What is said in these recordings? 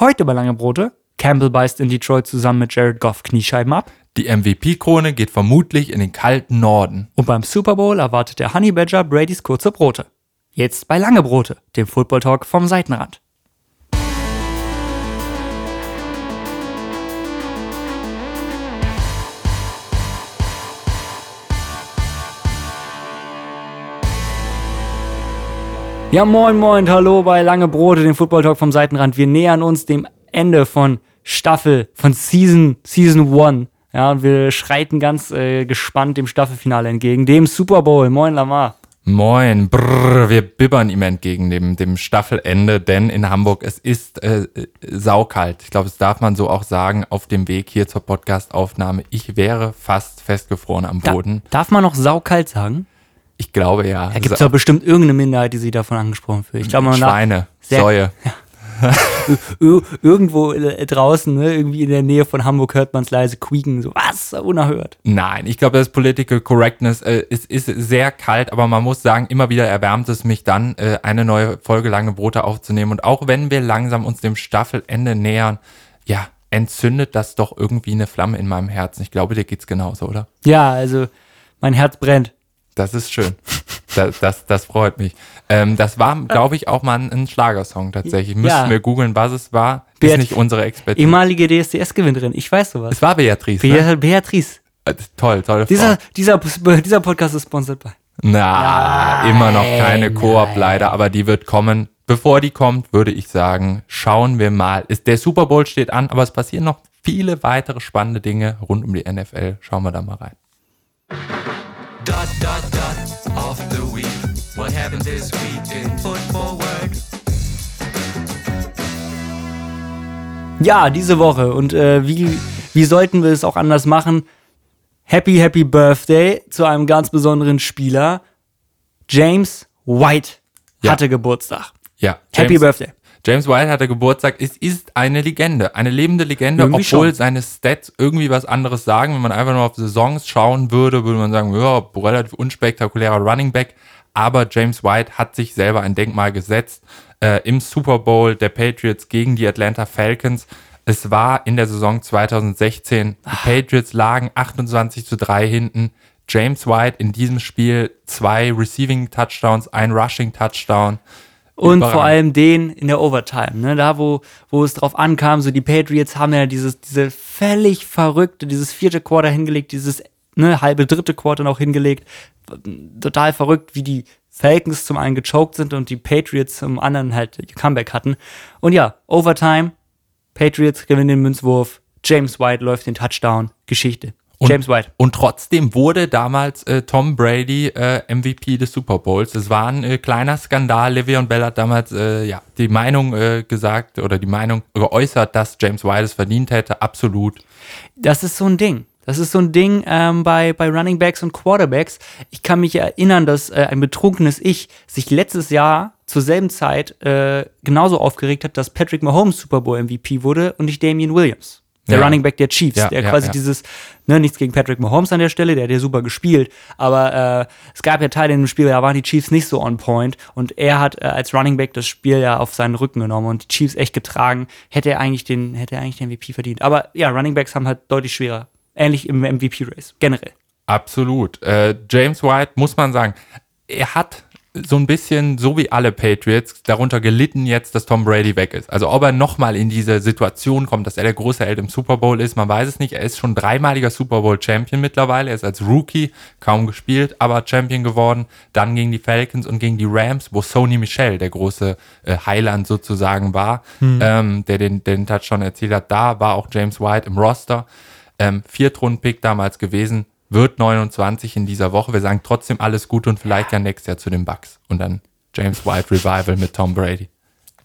Heute bei Lange Brote. Campbell beißt in Detroit zusammen mit Jared Goff Kniescheiben ab. Die MVP-Krone geht vermutlich in den kalten Norden. Und beim Super Bowl erwartet der Honey Badger Bradys kurze Brote. Jetzt bei Lange Brote, dem Football Talk vom Seitenrand. Ja, moin, moin, hallo bei Lange Brote, dem Football Talk vom Seitenrand. Wir nähern uns dem Ende von Staffel, von Season, Season 1. Ja, und wir schreiten ganz äh, gespannt dem Staffelfinale entgegen, dem Super Bowl. Moin, Lamar. Moin, brrr, wir bibbern ihm entgegen dem, dem Staffelende, denn in Hamburg, es ist äh, saukalt. Ich glaube, das darf man so auch sagen, auf dem Weg hier zur Podcastaufnahme. Ich wäre fast festgefroren am Boden. Da, darf man noch saukalt sagen? Ich glaube ja. Da gibt es ja bestimmt irgendeine Minderheit, die sich davon angesprochen fühlt. Ich glaube, man Schweine, Säue. Ja. Irgendwo äh, draußen, ne, irgendwie in der Nähe von Hamburg hört man es leise quieken, so was, unerhört. Nein, ich glaube, das Political Correctness äh, ist, ist sehr kalt, aber man muss sagen, immer wieder erwärmt es mich dann, äh, eine neue Folge Lange Brote aufzunehmen. Und auch wenn wir langsam uns dem Staffelende nähern, ja, entzündet das doch irgendwie eine Flamme in meinem Herzen. Ich glaube, dir geht's genauso, oder? Ja, also mein Herz brennt. Das ist schön. Das, das, das freut mich. Ähm, das war, glaube ich, auch mal ein, ein Schlagersong tatsächlich. Müssen ja. wir googeln, was es war. Beat ist nicht unsere Expertise. Ehemalige DSDS-Gewinnerin. Ich weiß sowas. Es war Beatrice. Be ne? Beatrice. Äh, toll, toll. Dieser, dieser, dieser Podcast ist sponsored by. Na, nein, immer noch keine Koop leider, aber die wird kommen. Bevor die kommt, würde ich sagen, schauen wir mal. Ist, der Super Bowl steht an, aber es passieren noch viele weitere spannende Dinge rund um die NFL. Schauen wir da mal rein. Dot, dot, dot of the week. What happened this week in football world? Ja, diese Woche. Und äh, wie, wie sollten wir es auch anders machen? Happy, happy Birthday zu einem ganz besonderen Spieler. James White hatte ja. Geburtstag. Ja. James, happy Birthday. James White hatte Geburtstag. Es ist eine Legende, eine lebende Legende, irgendwie obwohl schon. seine Stats irgendwie was anderes sagen. Wenn man einfach nur auf Saisons schauen würde, würde man sagen, ja, relativ unspektakulärer Running Back. Aber James White hat sich selber ein Denkmal gesetzt äh, im Super Bowl der Patriots gegen die Atlanta Falcons. Es war in der Saison 2016. Die ah. Patriots lagen 28 zu 3 hinten. James White in diesem Spiel zwei Receiving Touchdowns, ein Rushing Touchdown. Und vor allem den in der Overtime, ne? da wo, wo es drauf ankam, so die Patriots haben ja dieses, diese völlig verrückte, dieses vierte Quarter hingelegt, dieses ne, halbe dritte Quarter noch hingelegt. Total verrückt, wie die Falcons zum einen gechoked sind und die Patriots zum anderen halt Comeback hatten. Und ja, Overtime, Patriots gewinnen den Münzwurf, James White läuft den Touchdown, Geschichte. Und, James White. Und trotzdem wurde damals äh, Tom Brady äh, MVP des Super Bowls. Es war ein äh, kleiner Skandal. Le'Veon Bell hat damals äh, ja, die Meinung äh, gesagt oder die Meinung geäußert, dass James White es verdient hätte. Absolut. Das ist so ein Ding. Das ist so ein Ding ähm, bei, bei Running Backs und Quarterbacks. Ich kann mich erinnern, dass äh, ein betrunkenes Ich sich letztes Jahr zur selben Zeit äh, genauso aufgeregt hat, dass Patrick Mahomes Super Bowl MVP wurde und nicht Damian Williams der ja. Running Back der Chiefs, ja, der ja, quasi dieses, ne, nichts gegen Patrick Mahomes an der Stelle, der hat ja super gespielt, aber äh, es gab ja Teile in dem Spiel, da waren die Chiefs nicht so on point und er hat äh, als Running Back das Spiel ja auf seinen Rücken genommen und die Chiefs echt getragen, hätte er eigentlich den, hätte er eigentlich den MVP verdient. Aber ja, Running Backs haben halt deutlich schwerer. Ähnlich im MVP-Race, generell. Absolut. Äh, James White, muss man sagen, er hat so ein bisschen, so wie alle Patriots, darunter gelitten jetzt, dass Tom Brady weg ist. Also ob er nochmal in diese Situation kommt, dass er der große Held im Super Bowl ist, man weiß es nicht. Er ist schon dreimaliger Super Bowl Champion mittlerweile. Er ist als Rookie kaum gespielt, aber Champion geworden. Dann gegen die Falcons und gegen die Rams, wo Sony Michel, der große äh, Heiland sozusagen war, hm. ähm, der den, den Touchdown erzielt hat. Da war auch James White im Roster. Ähm, Viertrunden-Pick damals gewesen wird 29 in dieser Woche. Wir sagen trotzdem alles gut und vielleicht ja nächstes Jahr zu den Bucks. Und dann James White Revival mit Tom Brady.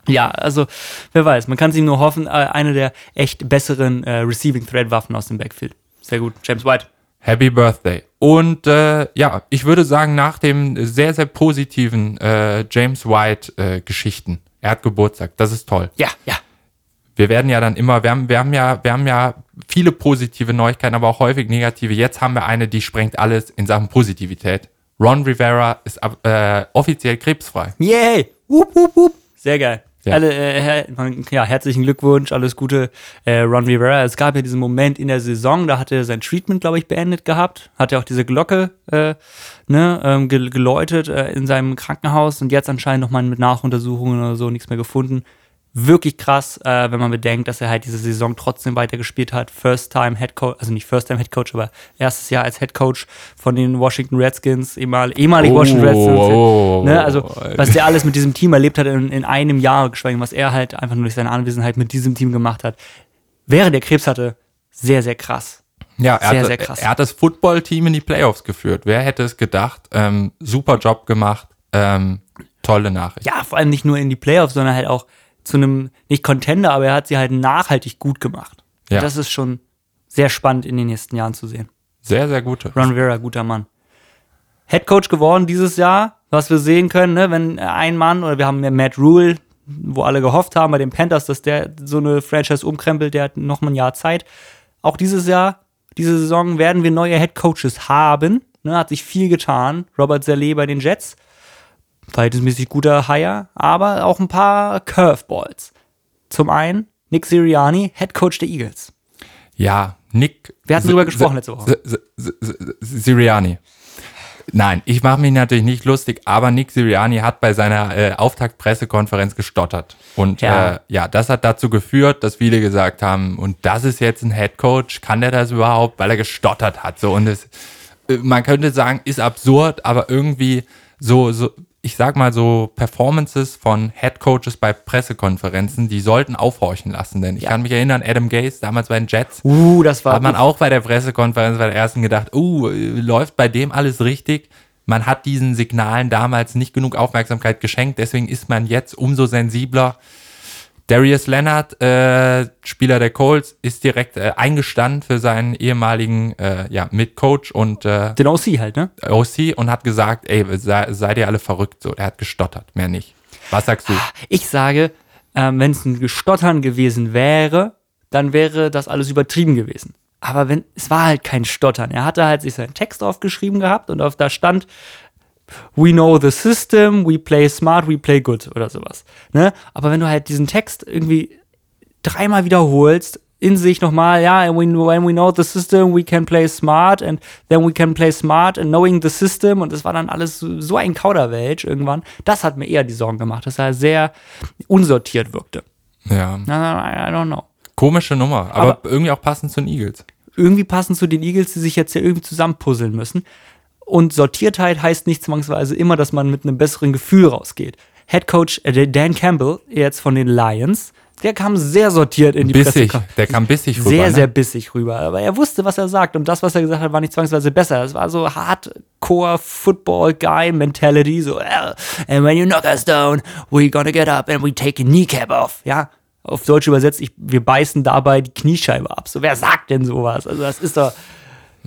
Ja, also wer weiß, man kann es ihm nur hoffen, äh, eine der echt besseren äh, Receiving Thread Waffen aus dem Backfield. Sehr gut, James White. Happy Birthday. Und äh, ja, ich würde sagen, nach dem sehr, sehr positiven äh, James White äh, Geschichten, er hat Geburtstag, das ist toll. Ja, ja wir werden ja dann immer, wir haben, wir haben ja, wir haben ja viele positive Neuigkeiten, aber auch häufig negative. Jetzt haben wir eine, die sprengt alles in Sachen Positivität. Ron Rivera ist äh, offiziell krebsfrei. Yay! Wup, wup, wup. Sehr geil. Ja. Alle, äh, her ja, herzlichen Glückwunsch, alles Gute, äh, Ron Rivera. Es gab ja diesen Moment in der Saison, da hat er sein Treatment, glaube ich, beendet gehabt. Hat ja auch diese Glocke äh, ne, ähm, geläutet äh, in seinem Krankenhaus und jetzt anscheinend nochmal mit Nachuntersuchungen oder so nichts mehr gefunden wirklich krass, äh, wenn man bedenkt, dass er halt diese Saison trotzdem weitergespielt hat. First Time Head Coach, also nicht First Time Head Coach, aber erstes Jahr als Head Coach von den Washington Redskins, ehemal, ehemalig oh, Washington Redskins. Oh, ne? Also, was der alles mit diesem Team erlebt hat in, in einem Jahr, geschweige was er halt einfach nur durch seine Anwesenheit mit diesem Team gemacht hat, während er Krebs hatte, sehr, sehr krass. Ja, er, sehr, hat, sehr krass. er hat das Football-Team in die Playoffs geführt. Wer hätte es gedacht? Ähm, super Job gemacht. Ähm, tolle Nachricht. Ja, vor allem nicht nur in die Playoffs, sondern halt auch zu einem, nicht Contender, aber er hat sie halt nachhaltig gut gemacht. Ja. Das ist schon sehr spannend in den nächsten Jahren zu sehen. Sehr, sehr gute. Ron Vera, guter Mann. Head Coach geworden dieses Jahr, was wir sehen können, ne, wenn ein Mann, oder wir haben ja Matt Rule, wo alle gehofft haben bei den Panthers, dass der so eine Franchise umkrempelt, der hat noch mal ein Jahr Zeit. Auch dieses Jahr, diese Saison werden wir neue Head Coaches haben. Ne, hat sich viel getan. Robert Saleh bei den Jets verhältnismäßig guter Hire, aber auch ein paar Curveballs. Zum einen Nick Sirianni, Head Coach der Eagles. Ja, Nick. Wir hatten drüber gesprochen letzte Woche. Sirianni. Nein, ich mache mich natürlich nicht lustig, aber Nick Sirianni hat bei seiner äh, Auftaktpressekonferenz gestottert. Und ja. Äh, ja, das hat dazu geführt, dass viele gesagt haben, und das ist jetzt ein Head Coach, kann der das überhaupt, weil er gestottert hat. So, und es, äh, man könnte sagen, ist absurd, aber irgendwie so, so ich sag mal so, Performances von Head Coaches bei Pressekonferenzen, die sollten aufhorchen lassen. Denn ich ja. kann mich erinnern, Adam Gaze, damals bei den Jets, uh, das war hat man auch bei der Pressekonferenz bei der ersten gedacht, uh, läuft bei dem alles richtig? Man hat diesen Signalen damals nicht genug Aufmerksamkeit geschenkt, deswegen ist man jetzt umso sensibler. Darius Leonard, äh, Spieler der Colts, ist direkt äh, eingestanden für seinen ehemaligen äh, ja, Mitcoach und äh, den OC halt, ne? OC und hat gesagt, ey, sei, seid ihr alle verrückt so. Er hat gestottert, mehr nicht. Was sagst du? Ich sage, ähm, wenn es ein Gestottern gewesen wäre, dann wäre das alles übertrieben gewesen. Aber wenn, es war halt kein Stottern. Er hatte halt sich seinen Text aufgeschrieben gehabt und auf da stand, we know the system, we play smart, we play good oder sowas. Ne? Aber wenn du halt diesen Text irgendwie dreimal wiederholst, in sich nochmal, ja, yeah, when we know the system, we can play smart and then we can play smart and knowing the system und das war dann alles so ein Kauderwelsch irgendwann. Das hat mir eher die Sorgen gemacht, dass er sehr unsortiert wirkte. Ja. I, I don't know. Komische Nummer, aber, aber irgendwie auch passend zu den Eagles. Irgendwie passend zu den Eagles, die sich jetzt ja irgendwie zusammenpuzzeln müssen. Und Sortiertheit heißt nicht zwangsweise immer, dass man mit einem besseren Gefühl rausgeht. Head Coach äh, Dan Campbell, jetzt von den Lions, der kam sehr sortiert in die bissig. Presse. Der kam bissig rüber. Sehr, ne? sehr bissig rüber. Aber er wusste, was er sagt. Und das, was er gesagt hat, war nicht zwangsweise besser. Es war so Hardcore Football Guy Mentality. So, and when you knock us down, we're gonna get up and we take a kneecap off. Ja, auf Deutsch übersetzt, ich, wir beißen dabei die Kniescheibe ab. So, wer sagt denn sowas? Also, das ist doch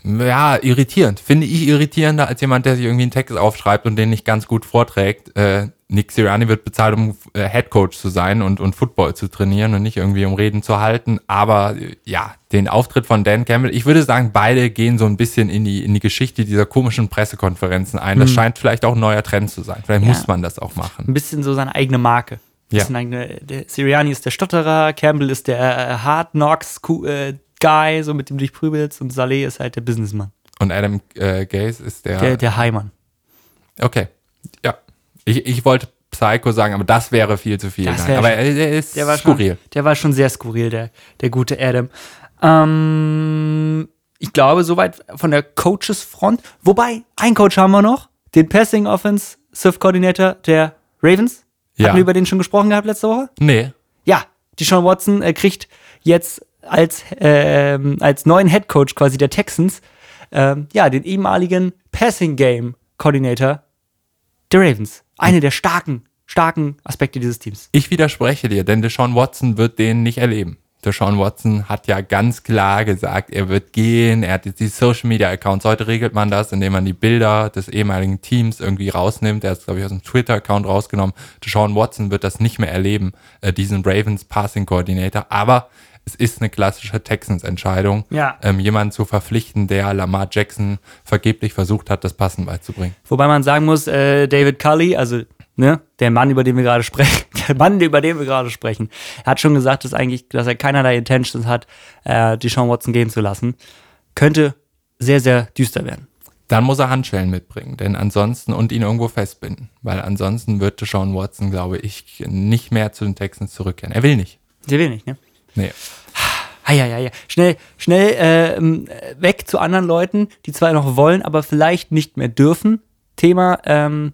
ja, irritierend. Finde ich irritierender als jemand, der sich irgendwie einen Text aufschreibt und den nicht ganz gut vorträgt. Äh, Nick Sirianni wird bezahlt, um äh, Head Coach zu sein und, und Football zu trainieren und nicht irgendwie um Reden zu halten. Aber äh, ja, den Auftritt von Dan Campbell, ich würde sagen, beide gehen so ein bisschen in die, in die Geschichte dieser komischen Pressekonferenzen ein. Das hm. scheint vielleicht auch ein neuer Trend zu sein. Vielleicht ja. muss man das auch machen. Ein bisschen so seine eigene Marke. Ja. Eigene, der Sirianni ist der Stotterer, Campbell ist der äh, Hard Knocks äh, Guy, so mit dem du dich prügelst, und Saleh ist halt der Businessman. Und Adam äh, Gaze ist der. Der, der Heimann. Okay. Ja. Ich, ich wollte Psycho sagen, aber das wäre viel zu viel. aber er ist der war skurril. Schon, der war schon sehr skurril, der, der gute Adam. Ähm, ich glaube, soweit von der Coaches-Front. Wobei, ein Coach haben wir noch, den Passing Offensive Coordinator der Ravens. Ja. Hatten wir über den schon gesprochen gehabt letzte Woche? Nee. Ja, die Sean Watson äh, kriegt jetzt als, äh, als neuen Head Coach quasi der Texans, äh, ja, den ehemaligen Passing Game Coordinator der Ravens. Eine der starken, starken Aspekte dieses Teams. Ich widerspreche dir, denn Deshaun Watson wird den nicht erleben. Deshaun Watson hat ja ganz klar gesagt, er wird gehen, er hat jetzt die Social Media Accounts. Heute regelt man das, indem man die Bilder des ehemaligen Teams irgendwie rausnimmt. Er es, glaube ich, aus dem Twitter-Account rausgenommen. Deshaun Watson wird das nicht mehr erleben, äh, diesen Ravens Passing Coordinator. Aber es ist eine klassische Texans-Entscheidung, ja. ähm, jemanden zu verpflichten, der Lamar Jackson vergeblich versucht hat, das Passen beizubringen. Wobei man sagen muss, äh, David Cully, also ne, der Mann, über den wir gerade sprechen, der Mann, über den wir gerade sprechen, er hat schon gesagt, dass eigentlich, dass er keinerlei Intentions hat, äh, Deshaun Watson gehen zu lassen. Könnte sehr, sehr düster werden. Dann muss er Handschellen mitbringen, denn ansonsten und ihn irgendwo festbinden, weil ansonsten wird Deshaun Watson, glaube ich, nicht mehr zu den Texans zurückkehren. Er will nicht. Der will nicht, ne? Nee. Ah, ja, ja, ja. Schnell, schnell äh, weg zu anderen Leuten, die zwar noch wollen, aber vielleicht nicht mehr dürfen. Thema ähm,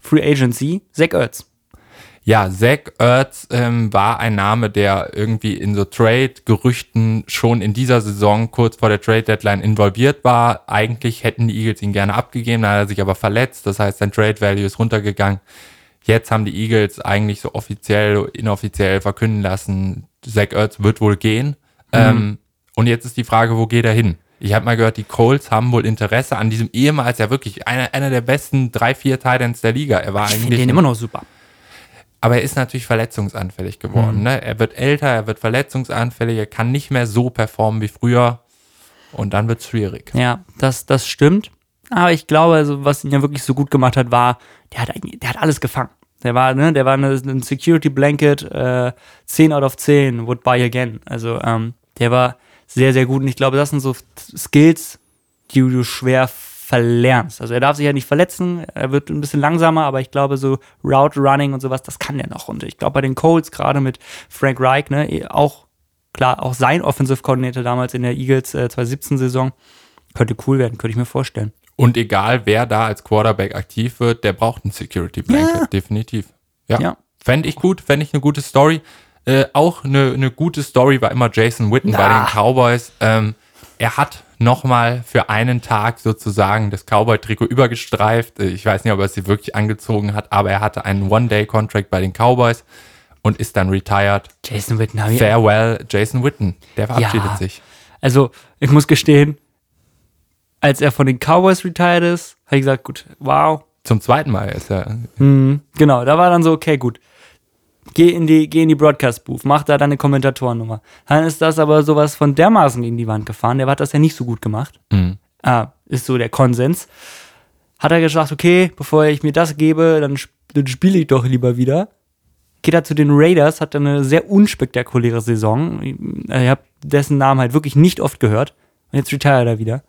Free Agency, Zach Ertz. Ja, Zach Ertz ähm, war ein Name, der irgendwie in so Trade-Gerüchten schon in dieser Saison kurz vor der Trade-Deadline involviert war. Eigentlich hätten die Eagles ihn gerne abgegeben, dann hat er sich aber verletzt. Das heißt, sein Trade-Value ist runtergegangen. Jetzt haben die Eagles eigentlich so offiziell, inoffiziell verkünden lassen, Zach Ertz wird wohl gehen. Mhm. Ähm, und jetzt ist die Frage, wo geht er hin? Ich habe mal gehört, die Colts haben wohl Interesse an diesem ehemals ja wirklich einer, einer der besten drei, vier Titans der Liga. Er war Ich eigentlich den immer noch super. aber er ist natürlich verletzungsanfällig geworden. Mhm. Ne? Er wird älter, er wird verletzungsanfällig, er kann nicht mehr so performen wie früher. Und dann wird es schwierig. Ja, das, das stimmt. Aber ich glaube, also, was ihn ja wirklich so gut gemacht hat, war, der hat, der hat alles gefangen. Der war, ne, der war ein Security Blanket, äh, 10 out of 10, would buy again. Also, ähm, der war sehr, sehr gut. Und ich glaube, das sind so Skills, die du schwer verlernst. Also, er darf sich ja nicht verletzen, er wird ein bisschen langsamer, aber ich glaube, so Route Running und sowas, das kann der noch. Und ich glaube, bei den Colts, gerade mit Frank Reich, ne, eh auch, klar, auch sein Offensive Coordinator damals in der Eagles äh, 2017-Saison, könnte cool werden, könnte ich mir vorstellen. Und egal, wer da als Quarterback aktiv wird, der braucht ein Security Blanket, Ja. definitiv. Ja. Ja. Fände ich gut, fände ich eine gute Story. Äh, auch eine, eine gute Story war immer Jason Witten bei Na. den Cowboys. Ähm, er hat nochmal für einen Tag sozusagen das Cowboy-Trikot übergestreift. Äh, Ich weiß nicht, ob er sie wirklich angezogen hat, aber er hatte einen One-Day-Contract bei den Cowboys und ist dann retired. Jason Witten habe ich Farewell, Jason Witten. Der verabschiedet Ja. sich. Also, ich muss gestehen, als er von den Cowboys retired ist, habe ich gesagt, gut, wow. Zum zweiten Mal ist er. Mhm, genau, da war dann so, okay, gut. Geh in die, geh in die Broadcast-Booth, mach da deine Kommentatorennummer. Dann ist das aber sowas von dermaßen gegen die Wand gefahren. Der hat das ja nicht so gut gemacht. Mhm. Ah, ist so der Konsens. Hat er gesagt, okay, bevor ich mir das gebe, dann, dann spiele ich doch lieber wieder. Geht er zu den Raiders, hat eine sehr unspektakuläre Saison. Ich habe dessen Namen halt wirklich nicht oft gehört. Und jetzt retired er wieder.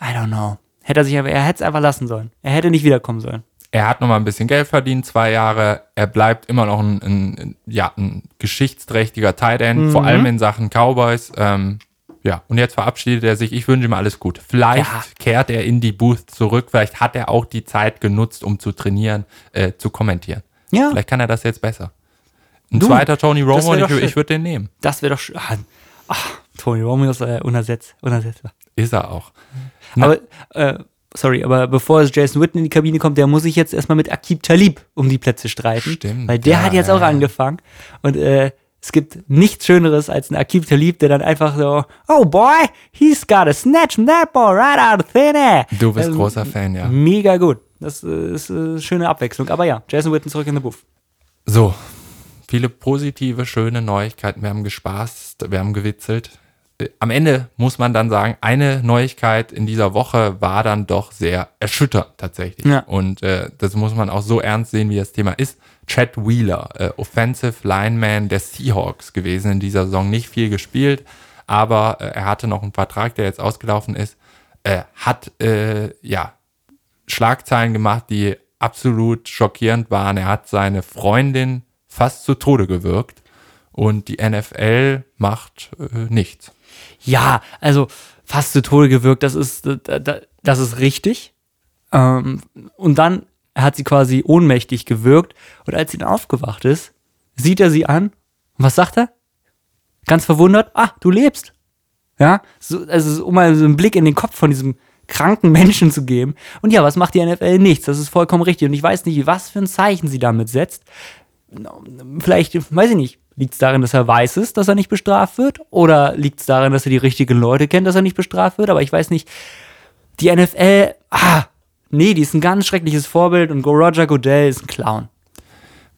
I don't know. Hätte er sich aber, er hätte es einfach lassen sollen. Er hätte nicht wiederkommen sollen. Er hat nochmal ein bisschen Geld verdient, zwei Jahre. Er bleibt immer noch ein, ein, ja, ein geschichtsträchtiger Tight End, vor allem in Sachen Cowboys. Ähm, ja, und jetzt verabschiedet er sich. Ich wünsche ihm alles gut. Vielleicht Ja. kehrt er in die Booth zurück. Vielleicht hat er auch die Zeit genutzt, um zu trainieren, äh, zu kommentieren. Ja. Vielleicht kann er das jetzt besser. Ein Du, zweiter Tony Romo ich, ich würde den nehmen. Das wäre doch schön. Ah, ach, Tony Romo ist äh, unersetzt, unersetzbar. Ist er auch. Na- Aber, äh, sorry, aber bevor es Jason Witten in die Kabine kommt, der muss sich jetzt erstmal mit Akib Talib um die Plätze streiten. Stimmt, Weil der ja, hat jetzt auch ja. angefangen. Und äh, es gibt nichts Schöneres als ein Akib Talib, der dann einfach so, oh boy, he's got a snatch that ball right out of thin air. Du bist Ähm, großer Fan, ja. Mega gut. Das äh, ist äh, eine schöne Abwechslung. Aber ja, Jason Witten zurück in the Booth. So, viele positive, schöne Neuigkeiten. Wir haben gespaßt, wir haben gewitzelt. Am Ende muss man dann sagen, eine Neuigkeit in dieser Woche war dann doch sehr erschütternd tatsächlich. Ja. Und äh, das muss man auch so ernst sehen, wie das Thema ist. Chad Wheeler, äh, Offensive Lineman der Seahawks gewesen in dieser Saison, nicht viel gespielt, aber äh, er hatte noch einen Vertrag, der jetzt ausgelaufen ist, hat äh, ja Schlagzeilen gemacht, die absolut schockierend waren. Er hat seine Freundin fast zu Tode gewirkt und die NFL macht äh, nichts. Ja, also fast zu Tode gewirkt, das ist, das das ist richtig. Ähm, und dann hat sie quasi ohnmächtig gewirkt und als sie dann aufgewacht ist, sieht er sie an. Und was sagt er? Ganz verwundert, ah, du lebst. Ja, so, also um mal so einen Blick in den Kopf von diesem kranken Menschen zu geben. Und ja, was macht die NFL? Nichts. Das ist vollkommen richtig. Und ich weiß nicht, was für ein Zeichen sie damit setzt. Vielleicht, weiß ich nicht, liegt es darin, dass er weiß ist, dass er nicht bestraft wird? Oder liegt es darin, dass er die richtigen Leute kennt, dass er nicht bestraft wird? Aber ich weiß nicht, die NFL, ah, nee, die ist ein ganz schreckliches Vorbild und Roger Goodell ist ein Clown.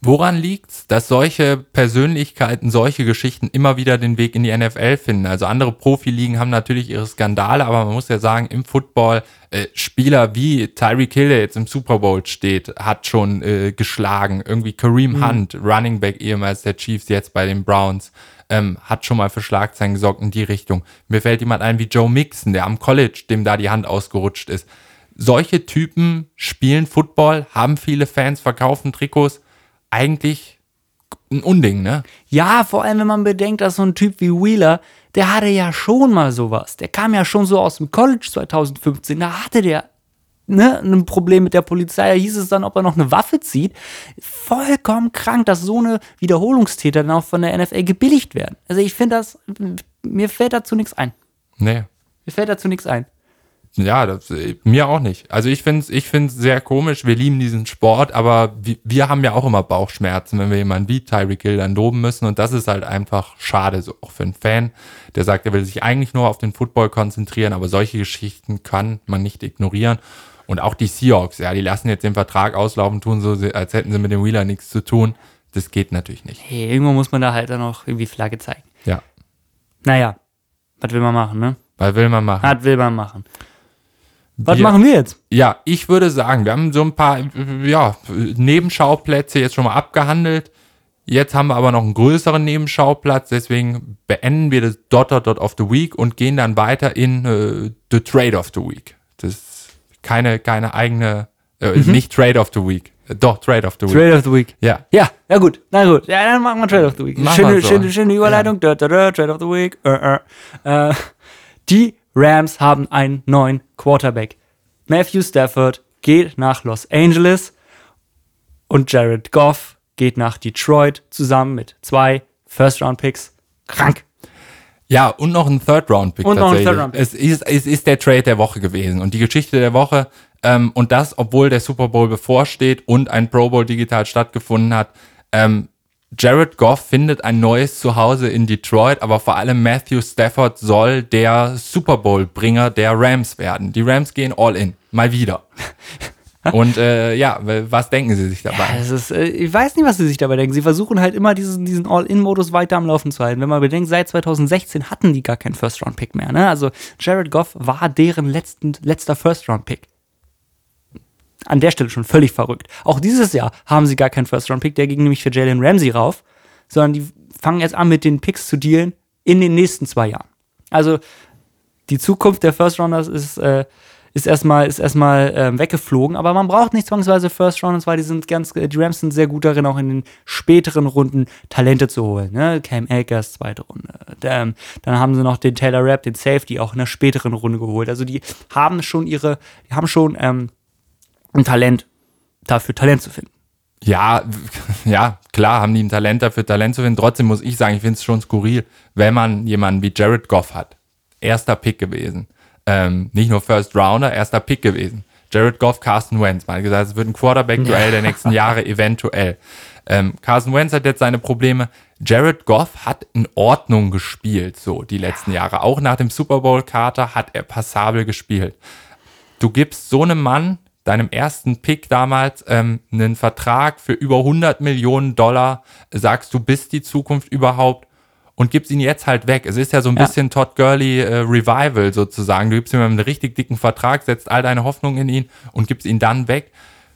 Woran liegt's, dass solche Persönlichkeiten, solche Geschichten immer wieder den Weg in die NFL finden? Also andere Profiligen haben natürlich ihre Skandale, aber man muss ja sagen, im Football äh, Spieler wie Tyreek Hill, der jetzt im Super Bowl steht, hat schon äh, geschlagen. Irgendwie Kareem mhm. Hunt, Running Back ehemals der Chiefs, jetzt bei den Browns, ähm, hat schon mal für Schlagzeilen gesorgt in die Richtung. Mir fällt jemand ein wie Joe Mixon, der am College, dem da die Hand ausgerutscht ist. Solche Typen spielen Football, haben viele Fans, verkaufen Trikots eigentlich ein Unding, ne? Ja, vor allem, wenn man bedenkt, dass so ein Typ wie Wheeler, der hatte ja schon mal sowas. Der kam ja schon so aus dem College 2015. Da hatte der ne, ein Problem mit der Polizei. Da hieß es dann, ob er noch eine Waffe zieht. Vollkommen krank, dass so eine Wiederholungstäter dann auch von der NFL gebilligt werden. Also ich finde das, mir fällt dazu nichts ein. Nee. Mir fällt dazu nichts ein. Ja, das, mir auch nicht. Also ich finde es ich find's sehr komisch. Wir lieben diesen Sport, aber wir, wir haben ja auch immer Bauchschmerzen, wenn wir jemanden wie Tyreek Hill dann loben müssen. Und das ist halt einfach schade, so auch für einen Fan, der sagt, er will sich eigentlich nur auf den Football konzentrieren, aber solche Geschichten kann man nicht ignorieren. Und auch die Seahawks, ja, die lassen jetzt den Vertrag auslaufen, tun so, als hätten sie mit dem Wheeler nichts zu tun. Das geht natürlich nicht. Hey, irgendwo muss man da halt dann auch irgendwie Flagge zeigen. Ja. Naja, was will man machen, ne? Was will man machen? Was will man machen? Was wir, machen wir jetzt? Ja, ich würde sagen, wir haben so ein paar ja, Nebenschauplätze jetzt schon mal abgehandelt. Jetzt haben wir aber noch einen größeren Nebenschauplatz, deswegen beenden wir das Dotter Dot of the Week und gehen dann weiter in äh, The Trade of the Week. Das ist keine, keine eigene, äh, mhm. nicht Trade of the Week. Äh, doch, Trade of the Week. Trade of the Week. Ja. Ja, ja gut. Na gut. Ja, dann machen wir Trade of the Week. schöne, so. schöne, schöne Überleitung. Ja. Da, da, da, Trade of the Week. Uh, uh. die Rams haben einen neuen Quarterback. Matthew Stafford geht nach Los Angeles und Jared Goff geht nach Detroit zusammen mit zwei First-Round-Picks. Krank. Ja, und noch ein Third-Round-Pick und tatsächlich. Noch ein Third -Round -Pick. Es, ist, es ist der Trade der Woche gewesen. Und die Geschichte der Woche, ähm, und das, obwohl der Super Bowl bevorsteht und ein Pro Bowl digital stattgefunden hat, ähm, Jared Goff findet ein neues Zuhause in Detroit, aber vor allem Matthew Stafford soll der Super Bowl-Bringer der Rams werden. Die Rams gehen all in. Mal wieder. Und äh, ja, was denken Sie sich dabei? Ja, das ist, äh, ich weiß nicht, was Sie sich dabei denken. Sie versuchen halt immer diesen, diesen All-In-Modus weiter am Laufen zu halten. Wenn man bedenkt, seit 2016 hatten die gar keinen First-Round-Pick mehr. Ne? Also Jared Goff war deren letzten, letzter First-Round-Pick an der Stelle schon völlig verrückt. Auch dieses Jahr haben sie gar keinen First-Round-Pick, der ging nämlich für Jalen Ramsey rauf, sondern die fangen jetzt an mit den Picks zu dealen in den nächsten zwei Jahren. Also die Zukunft der First-Rounders ist, äh, ist erstmal, ist erstmal äh, weggeflogen, aber man braucht nicht zwangsweise First-Rounders, weil die sind ganz, die Rams sind sehr gut darin, auch in den späteren Runden Talente zu holen. Ne? Cam Akers, zweite Runde. Ähm, dann haben sie noch den Taylor Rapp, den Safety, auch in der späteren Runde geholt. Also die haben schon ihre, die haben schon ähm, ein Talent dafür, Talent zu finden. Ja, ja, klar haben die ein Talent dafür, Talent zu finden. Trotzdem muss ich sagen, ich finde es schon skurril, wenn man jemanden wie Jared Goff hat. Erster Pick gewesen. Ähm, nicht nur First Rounder, erster Pick gewesen. Jared Goff, Carsten Wentz. Man hat gesagt, es wird ein Quarterback-Duell der nächsten Jahre eventuell. Ähm, Carson Wentz hat jetzt seine Probleme. Jared Goff hat in Ordnung gespielt, so die letzten Jahre. Auch nach dem Super Bowl-Kater hat er passabel gespielt. Du gibst so einem Mann deinem ersten Pick damals ähm, einen Vertrag für über 100 Millionen Dollar, sagst du bist die Zukunft überhaupt und gibst ihn jetzt halt weg. Es ist ja so ein ja. bisschen Todd Gurley äh, Revival sozusagen. Du gibst ihm einen richtig dicken Vertrag, setzt all deine Hoffnung in ihn und gibst ihn dann weg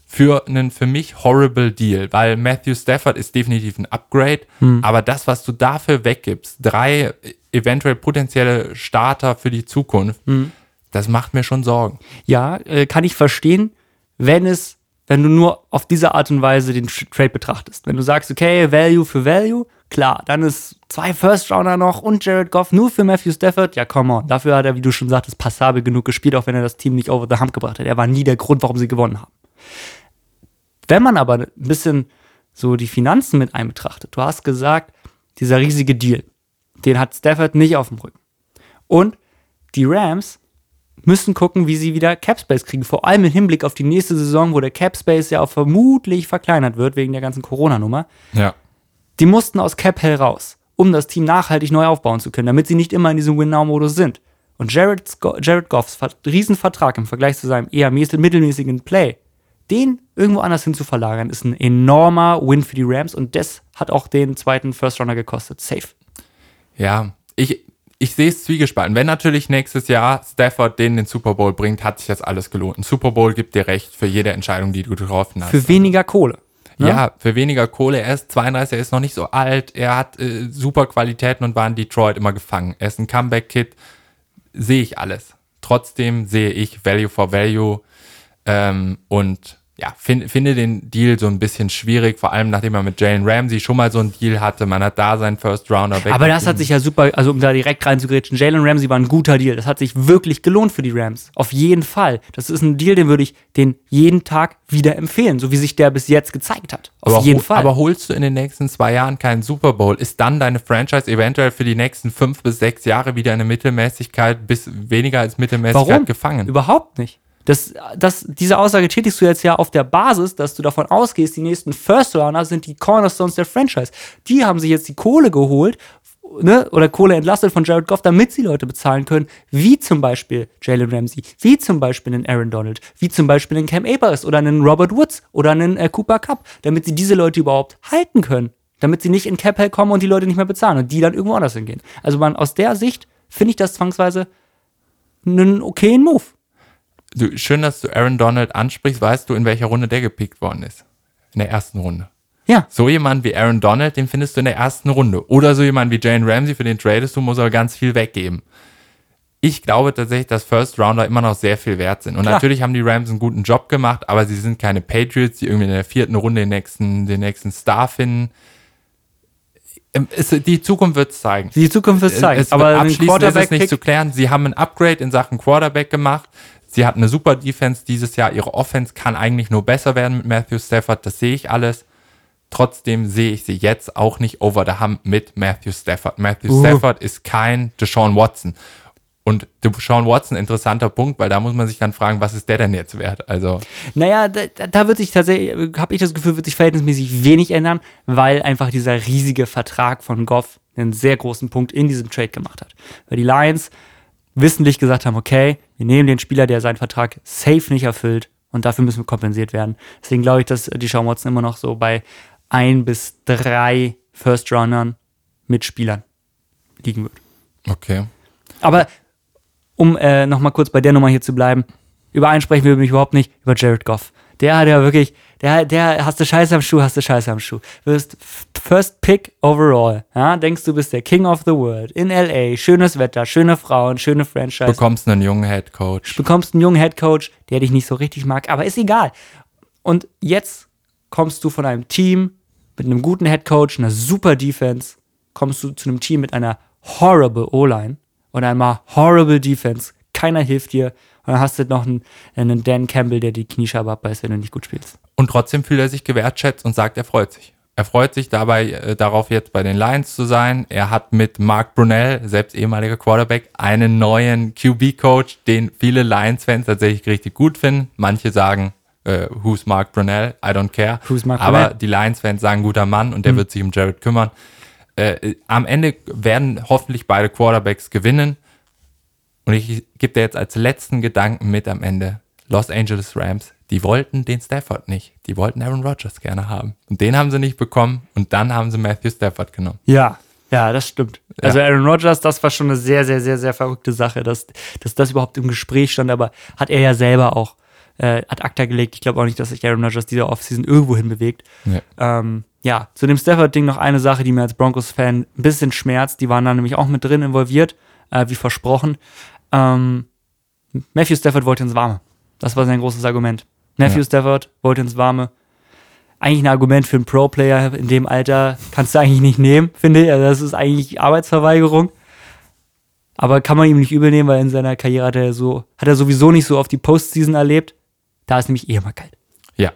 für einen für mich horrible Deal, weil Matthew Stafford ist definitiv ein Upgrade, hm. aber das, was du dafür weggibst, drei eventuell potenzielle Starter für die Zukunft, hm. das macht mir schon Sorgen. Ja, äh, kann ich verstehen wenn es, wenn du nur auf diese Art und Weise den Trade betrachtest. Wenn du sagst, okay, Value für Value, klar, dann ist zwei First Rounder noch und Jared Goff nur für Matthew Stafford, ja, come on. Dafür hat er, wie du schon sagtest, passabel genug gespielt, auch wenn er das Team nicht over the hump gebracht hat. Er war nie der Grund, warum sie gewonnen haben. Wenn man aber ein bisschen so die Finanzen mit einbetrachtet, du hast gesagt, dieser riesige Deal, den hat Stafford nicht auf dem Rücken. Und die Rams müssen gucken, wie sie wieder Capspace kriegen. Vor allem im Hinblick auf die nächste Saison, wo der Capspace ja auch vermutlich verkleinert wird wegen der ganzen Corona-Nummer. Ja. Die mussten aus Cap Hell raus, um das Team nachhaltig neu aufbauen zu können, damit sie nicht immer in diesem Win-Now-Modus sind. Und Jared, Jared Goffs Riesenvertrag im Vergleich zu seinem eher mittelmäßigen Play, den irgendwo anders hin zu verlagern, ist ein enormer Win für die Rams und das hat auch den zweiten First Runner gekostet. Safe. Ja, ich, ich sehe es zwiegespalten. Wenn natürlich nächstes Jahr Stafford den den Super Bowl bringt, hat sich das alles gelohnt. Ein Super Bowl gibt dir recht für jede Entscheidung, die du getroffen hast. Für weniger Kohle. Ne? Ja, für weniger Kohle. Er ist 32, er ist noch nicht so alt. Er hat äh, super Qualitäten und war in Detroit immer gefangen. Er ist ein Comeback-Kid. Sehe ich alles. Trotzdem sehe ich Value for Value ähm, und ja, find, finde den Deal so ein bisschen schwierig, vor allem nachdem man mit Jalen Ramsey schon mal so einen Deal hatte. Man hat da seinen First Rounder weg. Aber das hat sich ja super, also um da direkt reinzugrätschen, Jalen Ramsey war ein guter Deal. Das hat sich wirklich gelohnt für die Rams. Auf jeden Fall. Das ist ein Deal, den würde ich den jeden Tag wieder empfehlen, so wie sich der bis jetzt gezeigt hat. Auf aber jeden Fall. Aber holst du in den nächsten zwei Jahren keinen Super Bowl, ist dann deine Franchise eventuell für die nächsten fünf bis sechs Jahre wieder eine Mittelmäßigkeit bis weniger als Mittelmäßigkeit Warum? gefangen? Überhaupt nicht. Das, das, diese Aussage tätigst du jetzt ja auf der Basis, dass du davon ausgehst, die nächsten First Runner sind die Cornerstones der Franchise. Die haben sich jetzt die Kohle geholt, ne, oder Kohle entlastet von Jared Goff, damit sie Leute bezahlen können, wie zum Beispiel Jalen Ramsey, wie zum Beispiel einen Aaron Donald, wie zum Beispiel einen Cam Akers oder einen Robert Woods oder einen äh, Cooper Cup, damit sie diese Leute überhaupt halten können. Damit sie nicht in Cap Hell kommen und die Leute nicht mehr bezahlen und die dann irgendwo anders hingehen. Also man, aus der Sicht finde ich das zwangsweise einen okayen Move. Du, schön, dass du Aaron Donald ansprichst. Weißt du, in welcher Runde der gepickt worden ist? In der ersten Runde. Ja. So jemand wie Aaron Donald, den findest du in der ersten Runde. Oder so jemand wie Jane Ramsey, für den tradest du, muss aber ganz viel weggeben. Ich glaube tatsächlich, dass First Rounder immer noch sehr viel wert sind. Und Klar. natürlich haben die Rams einen guten Job gemacht, aber sie sind keine Patriots, die irgendwie in der vierten Runde den nächsten, den nächsten Star finden. Ähm, Es, die Zukunft wird es zeigen. Die Zukunft wird es zeigen. Es aber abschließend ist es nicht zu klären. Sie haben ein Upgrade in Sachen Quarterback gemacht. Sie hatten eine super Defense dieses Jahr. Ihre Offense kann eigentlich nur besser werden mit Matthew Stafford. Das sehe ich alles. Trotzdem sehe ich sie jetzt auch nicht over the hump mit Matthew Stafford. Matthew Uh. Stafford ist kein Deshaun Watson. Und Deshaun Watson, interessanter Punkt, weil da muss man sich dann fragen, was ist der denn jetzt wert? Also, Naja, da, da wird sich tatsächlich, habe ich das Gefühl, wird sich verhältnismäßig wenig ändern, weil einfach dieser riesige Vertrag von Goff einen sehr großen Punkt in diesem Trade gemacht hat. Weil die Lions wissentlich gesagt haben, okay, wir nehmen den Spieler, der seinen Vertrag safe nicht erfüllt und dafür müssen wir kompensiert werden. Deswegen glaube ich, dass die Sean Watson immer noch so bei ein bis drei First-Runnern mit Spielern liegen wird. okay. Aber um äh, nochmal kurz bei der Nummer hier zu bleiben, über einen sprechen wir mich überhaupt nicht, über Jared Goff. Der hat ja wirklich, der, der hast du Scheiße am Schuh, hast du Scheiße am Schuh. Wirst First Pick overall. Ja, denkst du bist der King of the World. In LA, schönes Wetter, schöne Frauen, schöne Franchise. Bekommst einen jungen Head Coach. bekommst einen jungen Headcoach, der dich nicht so richtig mag, aber ist egal. Und jetzt kommst du von einem Team mit einem guten Headcoach, einer super Defense, kommst du zu einem Team mit einer horrible O-Line und einer horrible Defense. Keiner hilft dir. Und dann hast du noch einen, einen Dan Campbell, der die Kniescheibe abbeißt, wenn du nicht gut spielst. Und trotzdem fühlt er sich gewertschätzt und sagt, er freut sich. Er freut sich dabei äh, darauf, jetzt bei den Lions zu sein. Er hat mit Mark Brunell, selbst ehemaliger Quarterback, einen neuen QB-Coach, den viele Lions-Fans tatsächlich richtig gut finden. Manche sagen, äh, who's Mark Brunell? I don't care. Who's Mark Aber Brunell? die Lions-Fans sagen, guter Mann und der wird sich um Jared kümmern. Äh, am Ende werden hoffentlich beide Quarterbacks gewinnen. Und ich gebe dir jetzt als letzten Gedanken mit am Ende. Los Angeles Rams, die wollten den Stafford nicht. Die wollten Aaron Rodgers gerne haben. Und den haben sie nicht bekommen. Und dann haben sie Matthew Stafford genommen. Ja, ja, das stimmt. Also Aaron Rodgers, das war schon eine sehr, sehr, sehr, sehr verrückte Sache, dass, dass das überhaupt im Gespräch stand, aber hat er ja selber auch äh, ad acta gelegt. Ich glaube auch nicht, dass sich Aaron Rodgers diese Offseason irgendwo hin bewegt. Nee. Ähm, ja, zu dem Stafford-Ding noch eine Sache, die mir als Broncos-Fan ein bisschen schmerzt. Die waren da nämlich auch mit drin involviert, äh, wie versprochen. Ähm, Matthew Stafford wollte ins Warme. Das war sein großes Argument. Matthew Ja. Stafford wollte ins Warme. Eigentlich ein Argument für einen Pro-Player in dem Alter kannst du eigentlich nicht nehmen, finde ich. Also das ist eigentlich Arbeitsverweigerung. Aber kann man ihm nicht übel nehmen, weil in seiner Karriere hat er so, hat er sowieso nicht so auf die Postseason erlebt. Da ist nämlich eh immer kalt. Ja.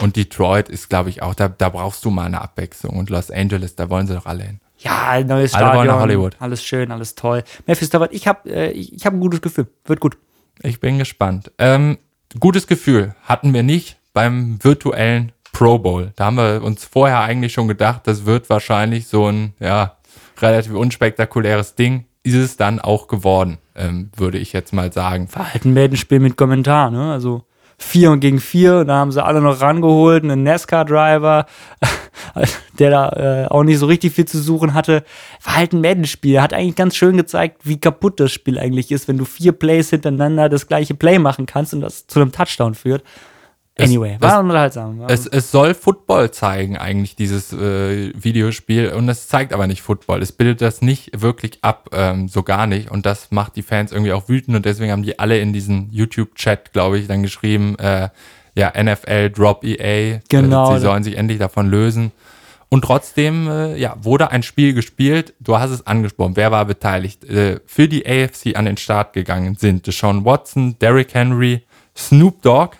Und Detroit ist, glaube ich, auch, da, da brauchst du mal eine Abwechslung. Und Los Angeles, da wollen sie doch alle hin. Ja, ein neues Alle wollen Stadion. nach Hollywood. Alles schön, alles toll. Matthew Stafford, ich habe äh, ich, ich hab ein gutes Gefühl. Wird gut. Ich bin gespannt. Ähm, gutes Gefühl hatten wir nicht beim virtuellen Pro Bowl. Da haben wir uns vorher eigentlich schon gedacht, das wird wahrscheinlich so ein, ja, relativ unspektakuläres Ding. Ist es dann auch geworden, ähm, würde ich jetzt mal sagen. War halt ein Meldenspiel mit Kommentar, ne? Also vier gegen vier und da haben sie alle noch rangeholt, einen NASCAR-Driver, der da äh, auch nicht so richtig viel zu suchen hatte. War halt ein Madden-Spiel. Hat eigentlich ganz schön gezeigt, wie kaputt das Spiel eigentlich ist, wenn du vier Plays hintereinander das gleiche Play machen kannst und das zu einem Touchdown führt. Anyway, es, war unterhaltsam. War es, es soll Football zeigen, eigentlich, dieses äh, Videospiel. Und es zeigt aber nicht Football. Es bildet das nicht wirklich ab, ähm, so gar nicht. Und das macht die Fans irgendwie auch wütend. Und deswegen haben die alle in diesen YouTube-Chat, glaube ich, dann geschrieben, äh, ja, NFL, Drop EA. Genau. Äh, sie sollen sich endlich davon lösen. Und trotzdem, äh, ja, wurde ein Spiel gespielt. Du hast es angesprochen. Wer war beteiligt? Äh, für die AFC an den Start gegangen sind Deshaun Watson, Derrick Henry, Snoop Dogg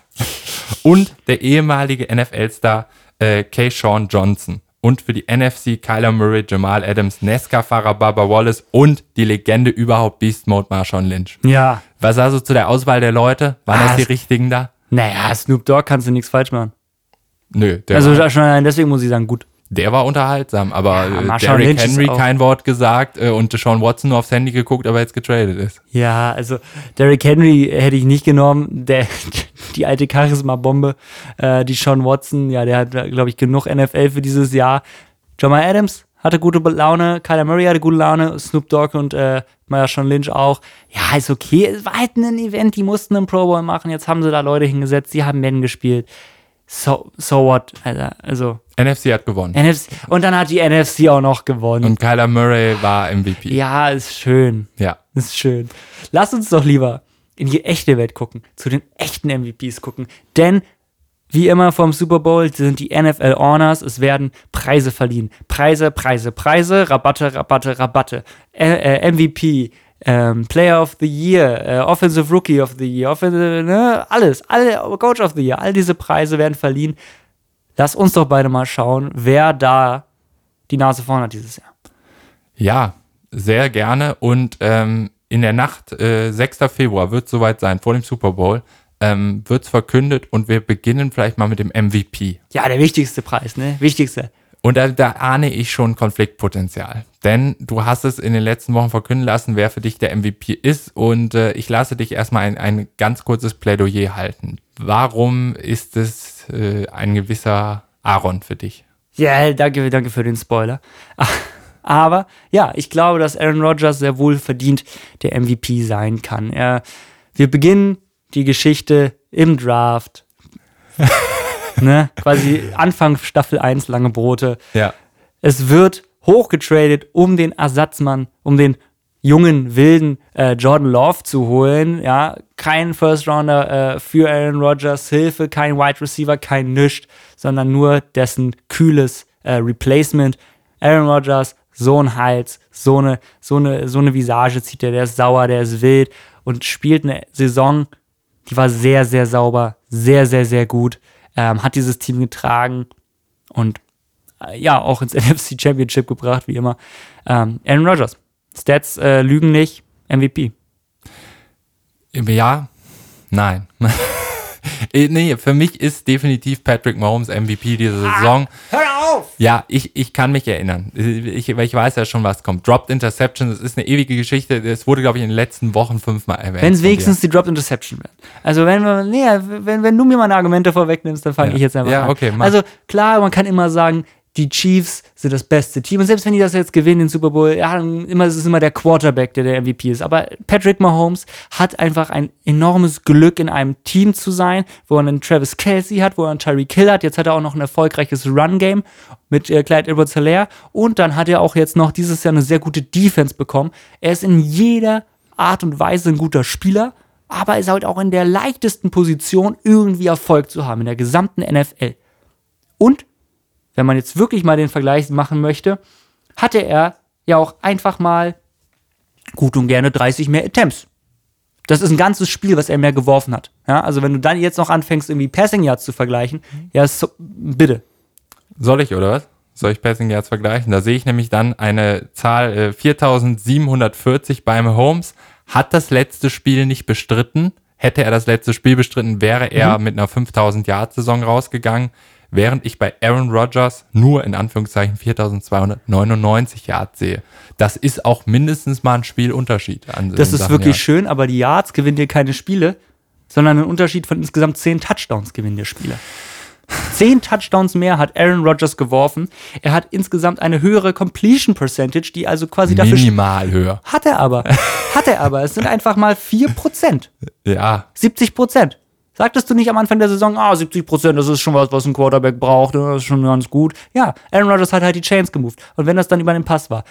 und der ehemalige NFL-Star äh, Keyshawn Johnson. Und für die NFC Kyler Murray, Jamal Adams, Nesca-Fahrer Baba Wallace und die Legende überhaupt Beast Mode Marshawn Lynch. Ja. Was sagst du zu der Auswahl der Leute? Waren das Was? die richtigen da? Naja, Snoop Dogg kannst du nichts falsch machen. Nö, der, Also schon deswegen muss ich sagen, gut. Der war unterhaltsam, aber Ja, äh, Derrick Henry kein Wort gesagt äh, und Deshaun Watson nur aufs Handy geguckt, aber jetzt getradet ist. Ja, also Derrick Henry hätte ich nicht genommen. Der, die alte Charisma-Bombe, äh, die Sean Watson, ja, der hat, glaube ich, genug NFL für dieses Jahr. Jamal Adams hatte gute Laune, Kyler Murray hatte gute Laune, Snoop Dogg und äh, Sean Lynch auch. Ja, ist okay. Es war halt ein Event, die mussten einen Pro Bowl machen. Jetzt haben sie da Leute hingesetzt, die haben Madden gespielt. So, so what, Alter. Also, NFC hat gewonnen. NFC. Und dann hat die NFC auch noch gewonnen. Und Kyler Murray war MVP. ja, ist schön. ja. Ist schön. Lass uns doch lieber in die echte Welt gucken, zu den echten MVPs gucken. Denn wie immer vom Super Bowl sind die NFL Honors, es werden Preise verliehen. Preise, Preise, Preise, Rabatte, Rabatte, Rabatte. Äh, äh, MVP, ähm, Player of the Year, äh, Offensive Rookie of the Year, Offensive, ne, alles, alle, Coach of the Year, all diese Preise werden verliehen. Lass uns doch beide mal schauen, wer da die Nase vorne hat dieses Jahr. Ja, sehr gerne. Und ähm, in der Nacht, äh, 6. Februar, wird soweit sein, vor dem Super Bowl, ähm, wird es verkündet und wir beginnen vielleicht mal mit dem MVP. Ja, der wichtigste Preis, ne? Wichtigste. Und da, da ahne ich schon Konfliktpotenzial. Denn du hast es in den letzten Wochen verkünden lassen, wer für dich der MVP ist. Und äh, ich lasse dich erstmal ein, ein ganz kurzes Plädoyer halten. Warum ist es äh, ein gewisser Aaron für dich? Ja, danke, danke für den Spoiler. Aber ja, ich glaube, dass Aaron Rodgers sehr wohl verdient der MVP sein kann. Er, wir beginnen die Geschichte im Draft. ne? Quasi Anfang Staffel 1, lange Brote. Ja. Es wird hochgetradet, um den Ersatzmann, um den jungen, wilden äh, Jordan Love zu holen. Ja, kein First Rounder äh, für Aaron Rodgers, Hilfe, kein Wide Receiver, kein Nischt, sondern nur dessen kühles äh, Replacement. Aaron Rodgers, so ein Hals, so eine, so eine, so eine Visage zieht er, der ist sauer, der ist wild und spielt eine Saison, die war sehr, sehr sauber, sehr, sehr, sehr gut, ähm, hat dieses Team getragen und äh, ja, auch ins NFC Championship gebracht, wie immer. Ähm, Aaron Rodgers. Stats äh, lügen nicht. MVP. Ja, nein. Eh, nee, für mich ist definitiv Patrick Mahomes MVP dieser Saison. Hör auf! Ja, ich, ich kann mich erinnern. Ich, ich weiß ja schon, was kommt. Dropped Interception, das ist eine ewige Geschichte. Das wurde, glaube ich, in den letzten Wochen fünfmal erwähnt. Wenn es wenigstens die Dropped Interception wäre. Also wenn nee, wenn, wenn du mir meine Argumente vorwegnimmst, dann fange Ja. ich jetzt einfach Ja, an. okay, mach. also klar, man kann immer sagen, die Chiefs sind das beste Team. Und selbst wenn die das jetzt gewinnen, den Super Bowl, ja, immer, es ist immer der Quarterback, der der MVP ist. Aber Patrick Mahomes hat einfach ein enormes Glück, in einem Team zu sein, wo er einen Travis Kelsey hat, wo er einen Tyreek Hill hat. Jetzt hat er auch noch ein erfolgreiches Run-Game mit äh, Clyde edwards hilaire Und dann hat er auch jetzt noch dieses Jahr eine sehr gute Defense bekommen. Er ist in jeder Art und Weise ein guter Spieler, aber ist halt auch in der leichtesten Position, irgendwie Erfolg zu haben, in der gesamten NFL. Und wenn man jetzt wirklich mal den Vergleich machen möchte, hatte er ja auch einfach mal gut und gerne 30 mehr Attempts. Das ist ein ganzes Spiel, was er mehr geworfen hat. Ja, also wenn du dann jetzt noch anfängst, irgendwie Passing Yards zu vergleichen, ja, so, bitte. Soll ich, oder was? Soll ich Passing Yards vergleichen? Da sehe ich nämlich dann eine Zahl äh, 4740 bei Mahomes. Hat das letzte Spiel nicht bestritten. Hätte er das letzte Spiel bestritten, wäre er mit einer 5000 Yard Saison rausgegangen. Während ich bei Aaron Rodgers nur in Anführungszeichen 4299 Yards sehe. Das ist auch mindestens mal ein Spielunterschied. An, Das ist Sachen wirklich Yards. schön, aber die Yards gewinnen dir keine Spiele. sondern einen Unterschied von insgesamt zehn Touchdowns gewinnen der Spieler. Zehn Touchdowns mehr hat Aaron Rodgers geworfen. Er hat insgesamt eine höhere Completion Percentage, die also quasi dafür. Minimal höher. Hat er aber. Hat er aber. Es sind einfach mal 4%. Ja. 70%. Sagtest du nicht am Anfang der Saison, ah, 70% das ist schon was, was ein Quarterback braucht, das ist schon ganz gut. Ja, Aaron Rodgers hat halt die Chains gemoved. Und wenn das dann über den Pass war.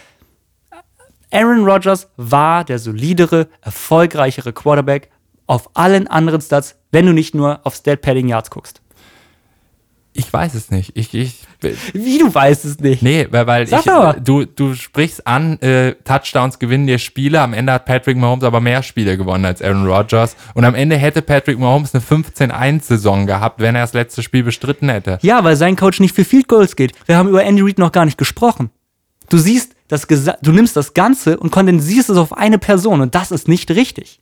Aaron Rodgers war der solidere, erfolgreichere Quarterback auf allen anderen Stats, wenn du nicht nur auf Stat Padding Yards guckst. Ich weiß es nicht. Ich, ich, Wie du weißt es nicht? nee, weil, weil Sag ich, aber. du, du sprichst an, äh, Touchdowns gewinnen dir Spiele. Am Ende hat Patrick Mahomes aber mehr Spiele gewonnen als Aaron Rodgers. Und am Ende hätte Patrick Mahomes eine 15-1-Saison gehabt, wenn er das letzte Spiel bestritten hätte. Ja, weil sein Coach nicht für Field Goals geht. Wir haben über Andy Reid noch gar nicht gesprochen. Du siehst, das Gesa du nimmst das Ganze und kondensierst es auf eine Person und das ist nicht richtig.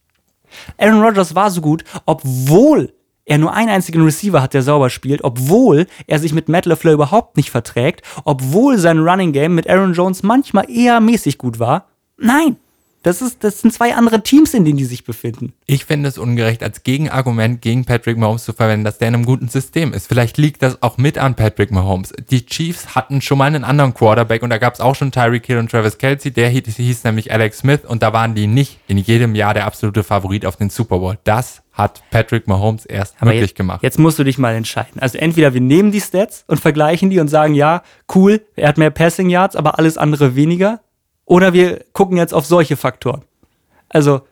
Aaron Rodgers war so gut, obwohl er nur einen einzigen Receiver hat, der sauber spielt, obwohl er sich mit Matt LaFleur überhaupt nicht verträgt, obwohl sein Running Game mit Aaron Jones manchmal eher mäßig gut war. Nein, das, ist, das sind zwei andere Teams, in denen die sich befinden. Ich finde es ungerecht, als Gegenargument gegen Patrick Mahomes zu verwenden, dass der in einem guten System ist. Vielleicht liegt das auch mit an Patrick Mahomes. Die Chiefs hatten schon mal einen anderen Quarterback und da gab es auch schon Tyreek Hill und Travis Kelsey. Der hieß, hieß nämlich Alex Smith und da waren die nicht in jedem Jahr der absolute Favorit auf den Super Bowl. Das hat Patrick Mahomes erst Aber möglich jetzt, gemacht. Jetzt musst du dich mal entscheiden. Also entweder wir nehmen die Stats und vergleichen die und sagen, ja, cool, er hat mehr Passing Yards, aber alles andere weniger. Oder wir gucken jetzt auf solche Faktoren. Also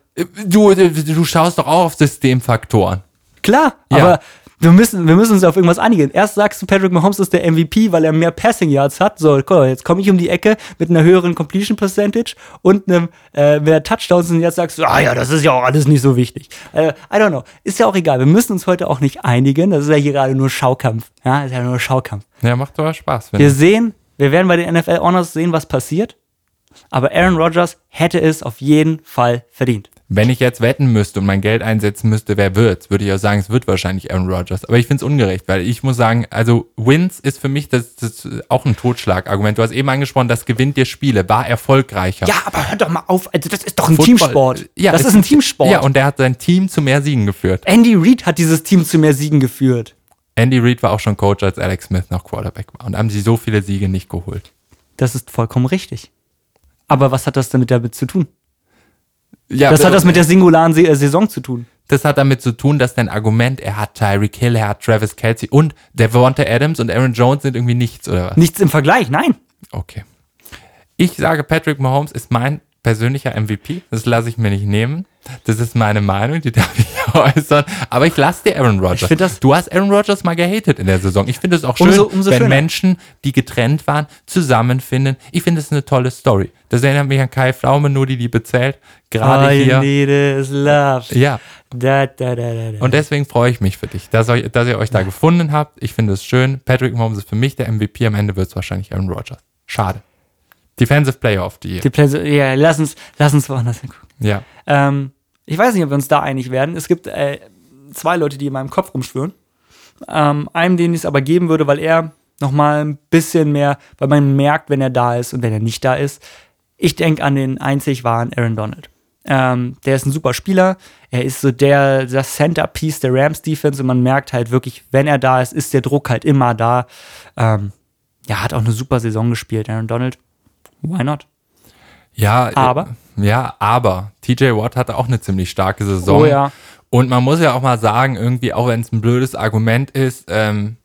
Du, du, du schaust doch auch auf Systemfaktoren. klar, Ja. aber wir müssen, wir müssen uns auf irgendwas einigen. Erst sagst du, Patrick Mahomes ist der MVP, weil er mehr Passing Yards hat. So, mal, jetzt komme ich um die Ecke mit einer höheren Completion Percentage und einem äh, mehr Touchdowns und jetzt sagst du, ah ja, das ist ja auch alles nicht so wichtig. Äh, I don't know. Ist ja auch egal. Wir müssen uns heute auch nicht einigen. Das ist ja hier gerade nur Schaukampf. Ja, ist ja nur Schaukampf. Ja, macht aber Spaß. Wir sehen, wir werden bei den NFL Honors sehen, was passiert. Aber Aaron Rodgers hätte es auf jeden Fall verdient. Wenn ich jetzt wetten müsste und mein Geld einsetzen müsste, wer wird's, würde ich auch sagen, es wird wahrscheinlich Aaron Rodgers. Aber ich finde es ungerecht, weil ich muss sagen, also Wins ist für mich das, das auch ein Totschlagargument. Du hast eben angesprochen, das gewinnt dir Spiele, war erfolgreicher. Ja, aber hör doch mal auf. Also das ist doch ein Football- Teamsport. Ja, das ist ein Teamsport. Ja, und der hat sein Team zu mehr Siegen geführt. Andy Reid hat dieses Team zu mehr Siegen geführt. Andy Reid war auch schon Coach, als Alex Smith noch Quarterback war. Und haben sie so viele Siege nicht geholt. Das ist vollkommen richtig. Aber was hat das damit damit zu tun? Ja, Das hat das mit der singularen äh, Saison zu tun. das hat damit zu tun, dass dein Argument, er hat Tyreek Hill, er hat Travis Kelsey und Devonta Adams und Aaron Jones sind irgendwie nichts, oder was? Nichts im Vergleich, nein. Okay. Ich sage, Patrick Mahomes ist mein persönlicher MVP. Das lasse ich mir nicht nehmen. Das ist meine Meinung, die darf ich äußern. Aber ich lasse dir Aaron Rodgers. Das- du hast Aaron Rodgers mal gehatet in der Saison. Ich finde es auch schön, Umso- umso wenn schöner. Menschen, die getrennt waren, zusammenfinden. Ich finde es eine tolle Story. Das erinnert mich an Kai Pflaume, nur die Liebe zählt. Gerade All you hier. need is love. Ja. Da, da, da. Und deswegen freue ich mich für dich, dass, euch, dass ihr euch da gefunden habt. Ich finde es schön. Patrick Mahomes ist für mich der MVP. Am Ende wird es wahrscheinlich Aaron Rodgers. Schade. Defensive Player of the Year. Die Plätze, ja, lass uns, lass uns woanders hingucken. Ja. Ähm, ich weiß nicht, ob wir uns da einig werden. Es gibt äh, zwei Leute, die in meinem Kopf rumschwören. Ähm, einem, den ich es aber geben würde, weil er noch mal ein bisschen mehr, weil man merkt, wenn er da ist und wenn er nicht da ist. Ich denke an den einzig wahren Aaron Donald. Ähm, der ist ein super Spieler. Er ist so der, das Centerpiece der Rams Defense und man merkt halt wirklich, wenn er da ist, ist der Druck halt immer da. Ähm, ja, hat auch eine super Saison gespielt, Aaron Donald. Why not? Ja, Aber? Ja, aber TJ Watt hatte auch eine ziemlich starke Saison. Oh ja. Und man muss ja auch mal sagen, irgendwie, auch wenn es ein blödes Argument ist, ähm,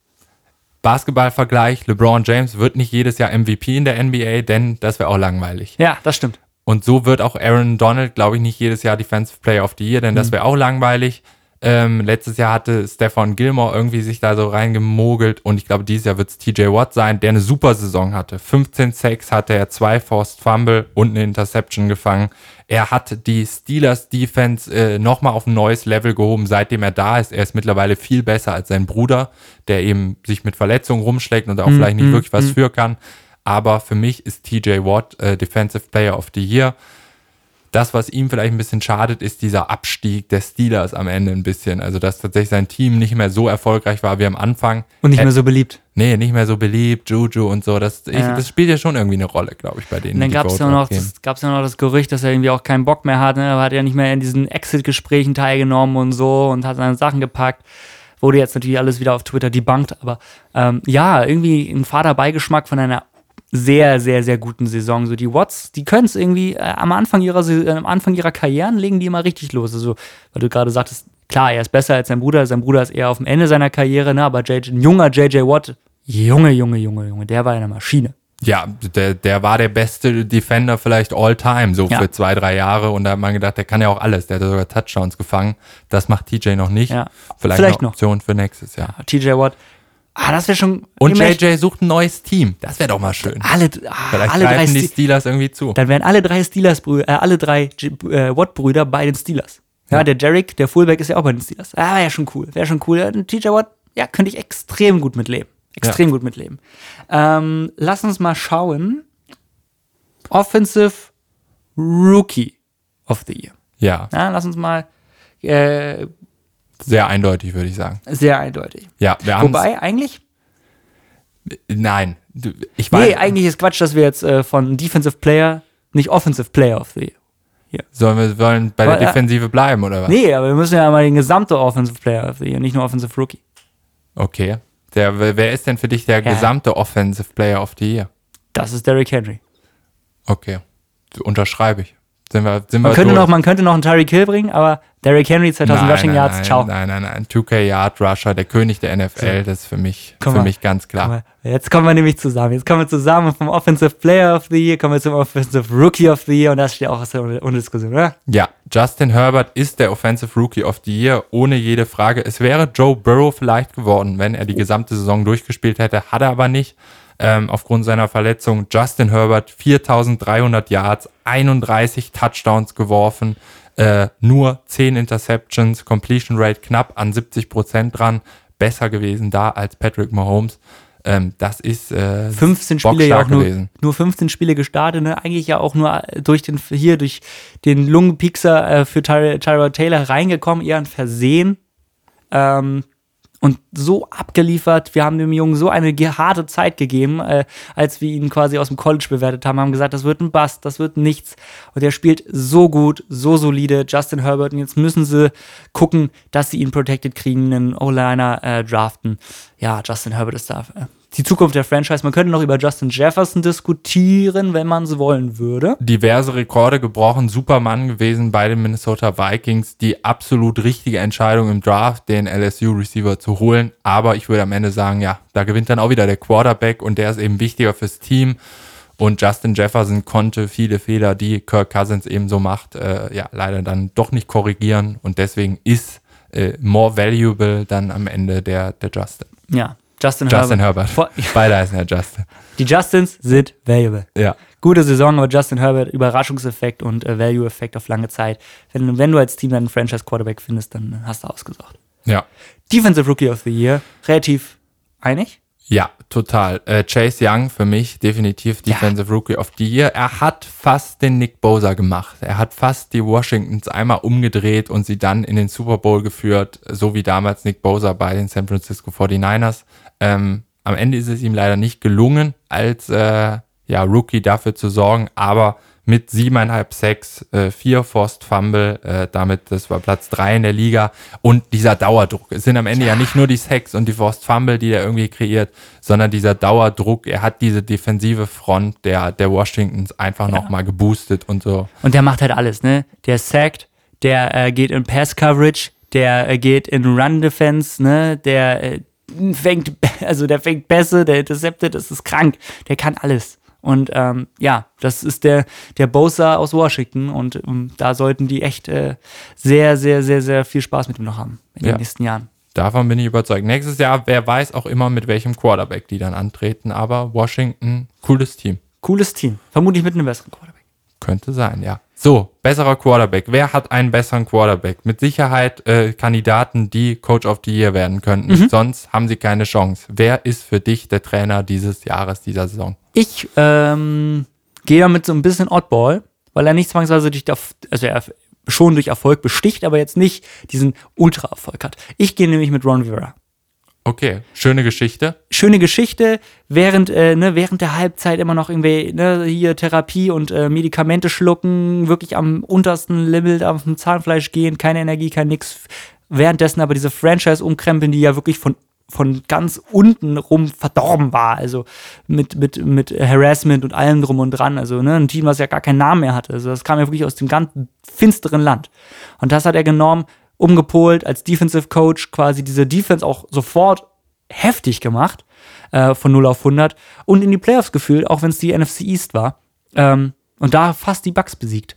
Basketballvergleich, LeBron James wird nicht jedes Jahr MVP in der NBA, denn das wäre auch langweilig. Ja, das stimmt. Und so wird auch Aaron Donald, glaube ich, nicht jedes Jahr Defensive Player of the Year, denn Mhm. das wäre auch langweilig. Ähm, letztes Jahr hatte Stefan Gilmore irgendwie sich da so reingemogelt und ich glaube, dieses Jahr wird es TJ Watt sein, der eine super Saison hatte. 15 Sacks hatte er, zwei Forced Fumble und eine Interception gefangen. Er hat die Steelers Defense äh, nochmal auf ein neues Level gehoben, seitdem er da ist. Er ist mittlerweile viel besser als sein Bruder, der eben sich mit Verletzungen rumschlägt und auch vielleicht nicht wirklich was für kann. Aber für mich ist TJ Watt äh, Defensive Player of the Year. Das, was ihm vielleicht ein bisschen schadet, ist dieser Abstieg der Steelers am Ende ein bisschen. Also, dass tatsächlich sein Team nicht mehr so erfolgreich war wie am Anfang. Und nicht Ä- mehr so beliebt. Nee, nicht mehr so beliebt, Juju und so. Das, ich, Ja. das spielt ja schon irgendwie eine Rolle, glaube ich, bei denen. Und dann gab es Votes ja, noch abgeben. das- gab's ja noch das Gerücht, dass er irgendwie auch keinen Bock mehr hat. Ne? Er hat ja nicht mehr in diesen Exit-Gesprächen teilgenommen und so und hat seine Sachen gepackt. Wurde jetzt natürlich alles wieder auf Twitter debunked, aber ähm, ja, irgendwie ein fader Beigeschmack von einer sehr, sehr, sehr guten Saison. So die Watts, die können es irgendwie äh, am Anfang ihrer äh, am Anfang ihrer Karrieren legen die immer richtig los. Also, weil du gerade sagtest, klar, er ist besser als sein Bruder, sein Bruder ist eher auf dem Ende seiner Karriere, ne? aber JJ, ein junger JJ Watt, Junge, Junge, Junge, Junge, der war eine Maschine. Ja, der, der war der beste Defender vielleicht all time, so Ja. für zwei, drei Jahre. Und da hat man gedacht, der kann ja auch alles. Der hat sogar Touchdowns gefangen. Das macht TJ noch nicht. Ja. Vielleicht, Vielleicht eine noch. Option für nächstes Jahr. TJ Watt. Ah, das wäre schon. Und JJ sucht ein neues Team. Das wäre doch mal schön. Alle, ah, Vielleicht alle drei greifen die Ste Steelers irgendwie zu. Dann wären alle drei Steelers äh, alle drei äh, Watt-Brüder bei den Steelers. Ja, Ja. der Derrick, der Fullback ist ja auch bei den Steelers. Ah, wäre schon cool. Wäre schon cool. Ja, ein TJ Watt, ja, könnte ich extrem gut mitleben. Extrem gut mitleben. Ähm, lass uns mal schauen. Offensive Rookie of the Year. Ja, Ja, lass uns mal äh, sehr eindeutig, würde ich sagen. sehr eindeutig. Ja, wir haben. Wobei, eigentlich, Nein. Ich weiß. nee, eigentlich ist Quatsch, dass wir jetzt äh, von Defensive Player nicht Offensive Player of the Year. Sollen wir wollen bei der Aber, äh, Defensive bleiben, oder was? Nee, aber wir müssen ja mal den gesamte Offensive Player of the Year, nicht nur Offensive Rookie. Okay. Der, wer ist denn für dich der Ja. gesamte Offensive Player of the Year? Das ist Derrick Henry. Okay. Unterschreibe ich. Sind wir, sind wir Man könnte, durch? noch, man könnte noch einen Tyreek Hill bringen, aber Derrick Henry, 2000 Rushing nein, Yards, nein, ciao. Nein, nein, nein. 2K Yard Rusher, der König der NFL, das ist für mich, für mal, mich ganz klar. Jetzt kommen wir nämlich zusammen. Jetzt kommen wir zusammen vom Offensive Player of the Year, kommen wir zum Offensive Rookie of the Year und das steht auch ohne ohne Diskussion, oder? Ja, Justin Herbert ist der Offensive Rookie of the Year, ohne jede Frage. Es wäre Joe Burrow vielleicht geworden, wenn er die gesamte Saison durchgespielt hätte, hat er aber nicht. Ähm, aufgrund seiner Verletzung. Justin Herbert, 4300 Yards, 31 Touchdowns geworfen, äh, nur 10 Interceptions, Completion Rate knapp an 70 Prozent dran. Besser gewesen da als Patrick Mahomes. Ähm, das ist äh, 15 Spiele ja auch nur, gewesen. nur 15 Spiele gestartet, ne? Eigentlich ja auch nur durch den, hier, durch den Lungenpiekser äh, für Ty Tyrod Taylor reingekommen, eher ein Versehen. Ähm, und so abgeliefert. Wir haben dem Jungen so eine harte Zeit gegeben, äh, als wir ihn quasi aus dem College bewertet haben, haben gesagt, das wird ein Bust, das wird nichts. Und er spielt so gut, so solide, Justin Herbert. Und jetzt müssen sie gucken, dass sie ihn protected kriegen, einen O-Liner äh, draften. Ja, Justin Herbert ist da. Äh, die Zukunft der Franchise. Man könnte noch über Justin Jefferson diskutieren, wenn man es wollen würde. diverse Rekorde gebrochen, Supermann gewesen bei den Minnesota Vikings. Die absolut richtige Entscheidung im Draft, den LSU-Receiver zu holen. Aber ich würde am Ende sagen, ja, da gewinnt dann auch wieder der Quarterback und der ist eben wichtiger fürs Team. Und Justin Jefferson konnte viele Fehler, die Kirk Cousins eben so macht, äh, ja, leider dann doch nicht korrigieren. Und deswegen ist äh, more valuable dann am Ende der, der Justin. Ja, Justin, Justin Herbert. Vor- Beide heißen ja Justin. Die Justins sind valuable. Ja. Gute Saison, aber Justin Herbert, Überraschungseffekt und äh, Value-Effekt auf lange Zeit. Wenn, wenn du als Team einen Franchise-Quarterback findest, dann hast du ausgesucht. Ja. Defensive Rookie of the Year, relativ einig. Ja, total. Äh, Chase Young für mich definitiv Defensive Rookie of the Year. Er hat fast den Nick Bosa gemacht. Er hat fast die Washingtons einmal umgedreht und sie dann in den Super Bowl geführt, so wie damals Nick Bosa bei den San Francisco 49ers. Ähm, am Ende ist es ihm leider nicht gelungen, als äh, ja, Rookie dafür zu sorgen, aber mit siebeneinhalb Sacks, äh, vier Forced Fumble, äh, damit, das war Platz drei in der Liga und dieser Dauerdruck. Es sind am Ende ja, nicht nur die Sacks und die Forced Fumble, die er irgendwie kreiert, sondern dieser Dauerdruck. Er hat diese defensive Front der, der Washingtons einfach noch nochmal geboostet und so. Und der macht halt alles, ne? Der sackt, der äh, geht in Pass-Coverage, der äh, geht in Run-Defense, ne? Der äh, fängt, also der fängt Pässe, der interceptet, das ist krank. Der kann alles. Und ähm, ja, das ist der, der Bosa aus Washington und ähm, da sollten die echt äh, sehr, sehr, sehr, sehr viel Spaß mit ihm noch haben in Ja. den nächsten Jahren. Davon bin ich überzeugt. Nächstes Jahr, wer weiß auch immer, mit welchem Quarterback die dann antreten, aber Washington, cooles Team. Cooles Team. Vermutlich mit einem besseren Quarterback. Könnte sein, ja. So, besserer Quarterback. Wer hat einen besseren Quarterback? Mit Sicherheit äh, Kandidaten, die Coach of the Year werden könnten. Sonst haben sie keine Chance. Wer ist für dich der Trainer dieses Jahres, dieser Saison? Ich ähm, gehe damit so ein bisschen Oddball, weil er nicht zwangsweise durch, also er schon durch Erfolg besticht, aber jetzt nicht diesen Ultra-Erfolg hat. Ich gehe nämlich mit Ron Rivera. Okay, schöne Geschichte. Schöne Geschichte, während, äh, ne, während der Halbzeit immer noch irgendwie ne, hier Therapie und äh, Medikamente schlucken, wirklich am untersten Limit auf dem Zahnfleisch gehen, keine Energie, kein nix. Währenddessen aber diese Franchise umkrempeln, die ja wirklich von von ganz unten rum verdorben war, also mit, mit, mit Harassment und allem drum und dran, also ne, ein Team, was ja gar keinen Namen mehr hatte, also das kam ja wirklich aus dem ganz finsteren Land. Und das hat er genommen, umgepolt, als Defensive Coach quasi diese Defense auch sofort heftig gemacht, äh, von 0 auf 100 und in die Playoffs gefühlt, auch wenn es die NFC East war. Ähm, und da fast die Bucks besiegt.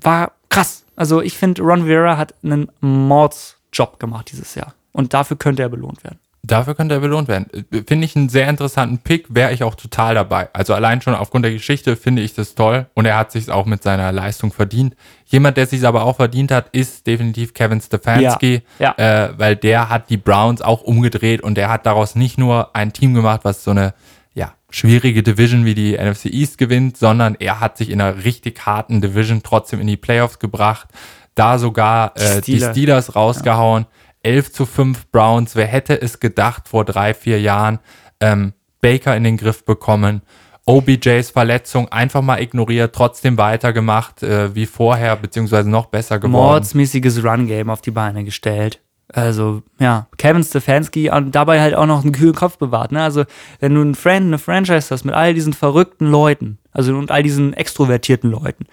War krass. Also ich finde, Ron Vera hat einen Mordsjob gemacht dieses Jahr. Und dafür könnte er belohnt werden. Dafür könnte er belohnt werden. Finde ich einen sehr interessanten Pick, wäre ich auch total dabei. Also allein schon aufgrund der Geschichte finde ich das toll und er hat sich auch mit seiner Leistung verdient. Jemand, der sich aber auch verdient hat, ist definitiv Kevin Stefanski, ja, ja. Äh, weil der hat die Browns auch umgedreht und der hat daraus nicht nur ein Team gemacht, was so eine ja, schwierige Division wie die NFC East gewinnt, sondern er hat sich in einer richtig harten Division trotzdem in die Playoffs gebracht, da sogar äh, die Steelers rausgehauen. Ja 11 zu 5 Browns. Wer hätte es gedacht vor drei, vier Jahren? Ähm, Baker in den Griff bekommen. OBJs Verletzung einfach mal ignoriert, trotzdem weitergemacht äh, wie vorher, beziehungsweise noch besser geworden. Mordsmäßiges Run-Game auf die Beine gestellt. Also, ja, Kevin Stefanski und dabei halt auch noch einen kühlen Kopf bewahrt. Ne? Also, wenn du einen Friend, eine Franchise hast mit all diesen verrückten Leuten, also und all diesen extrovertierten Leuten,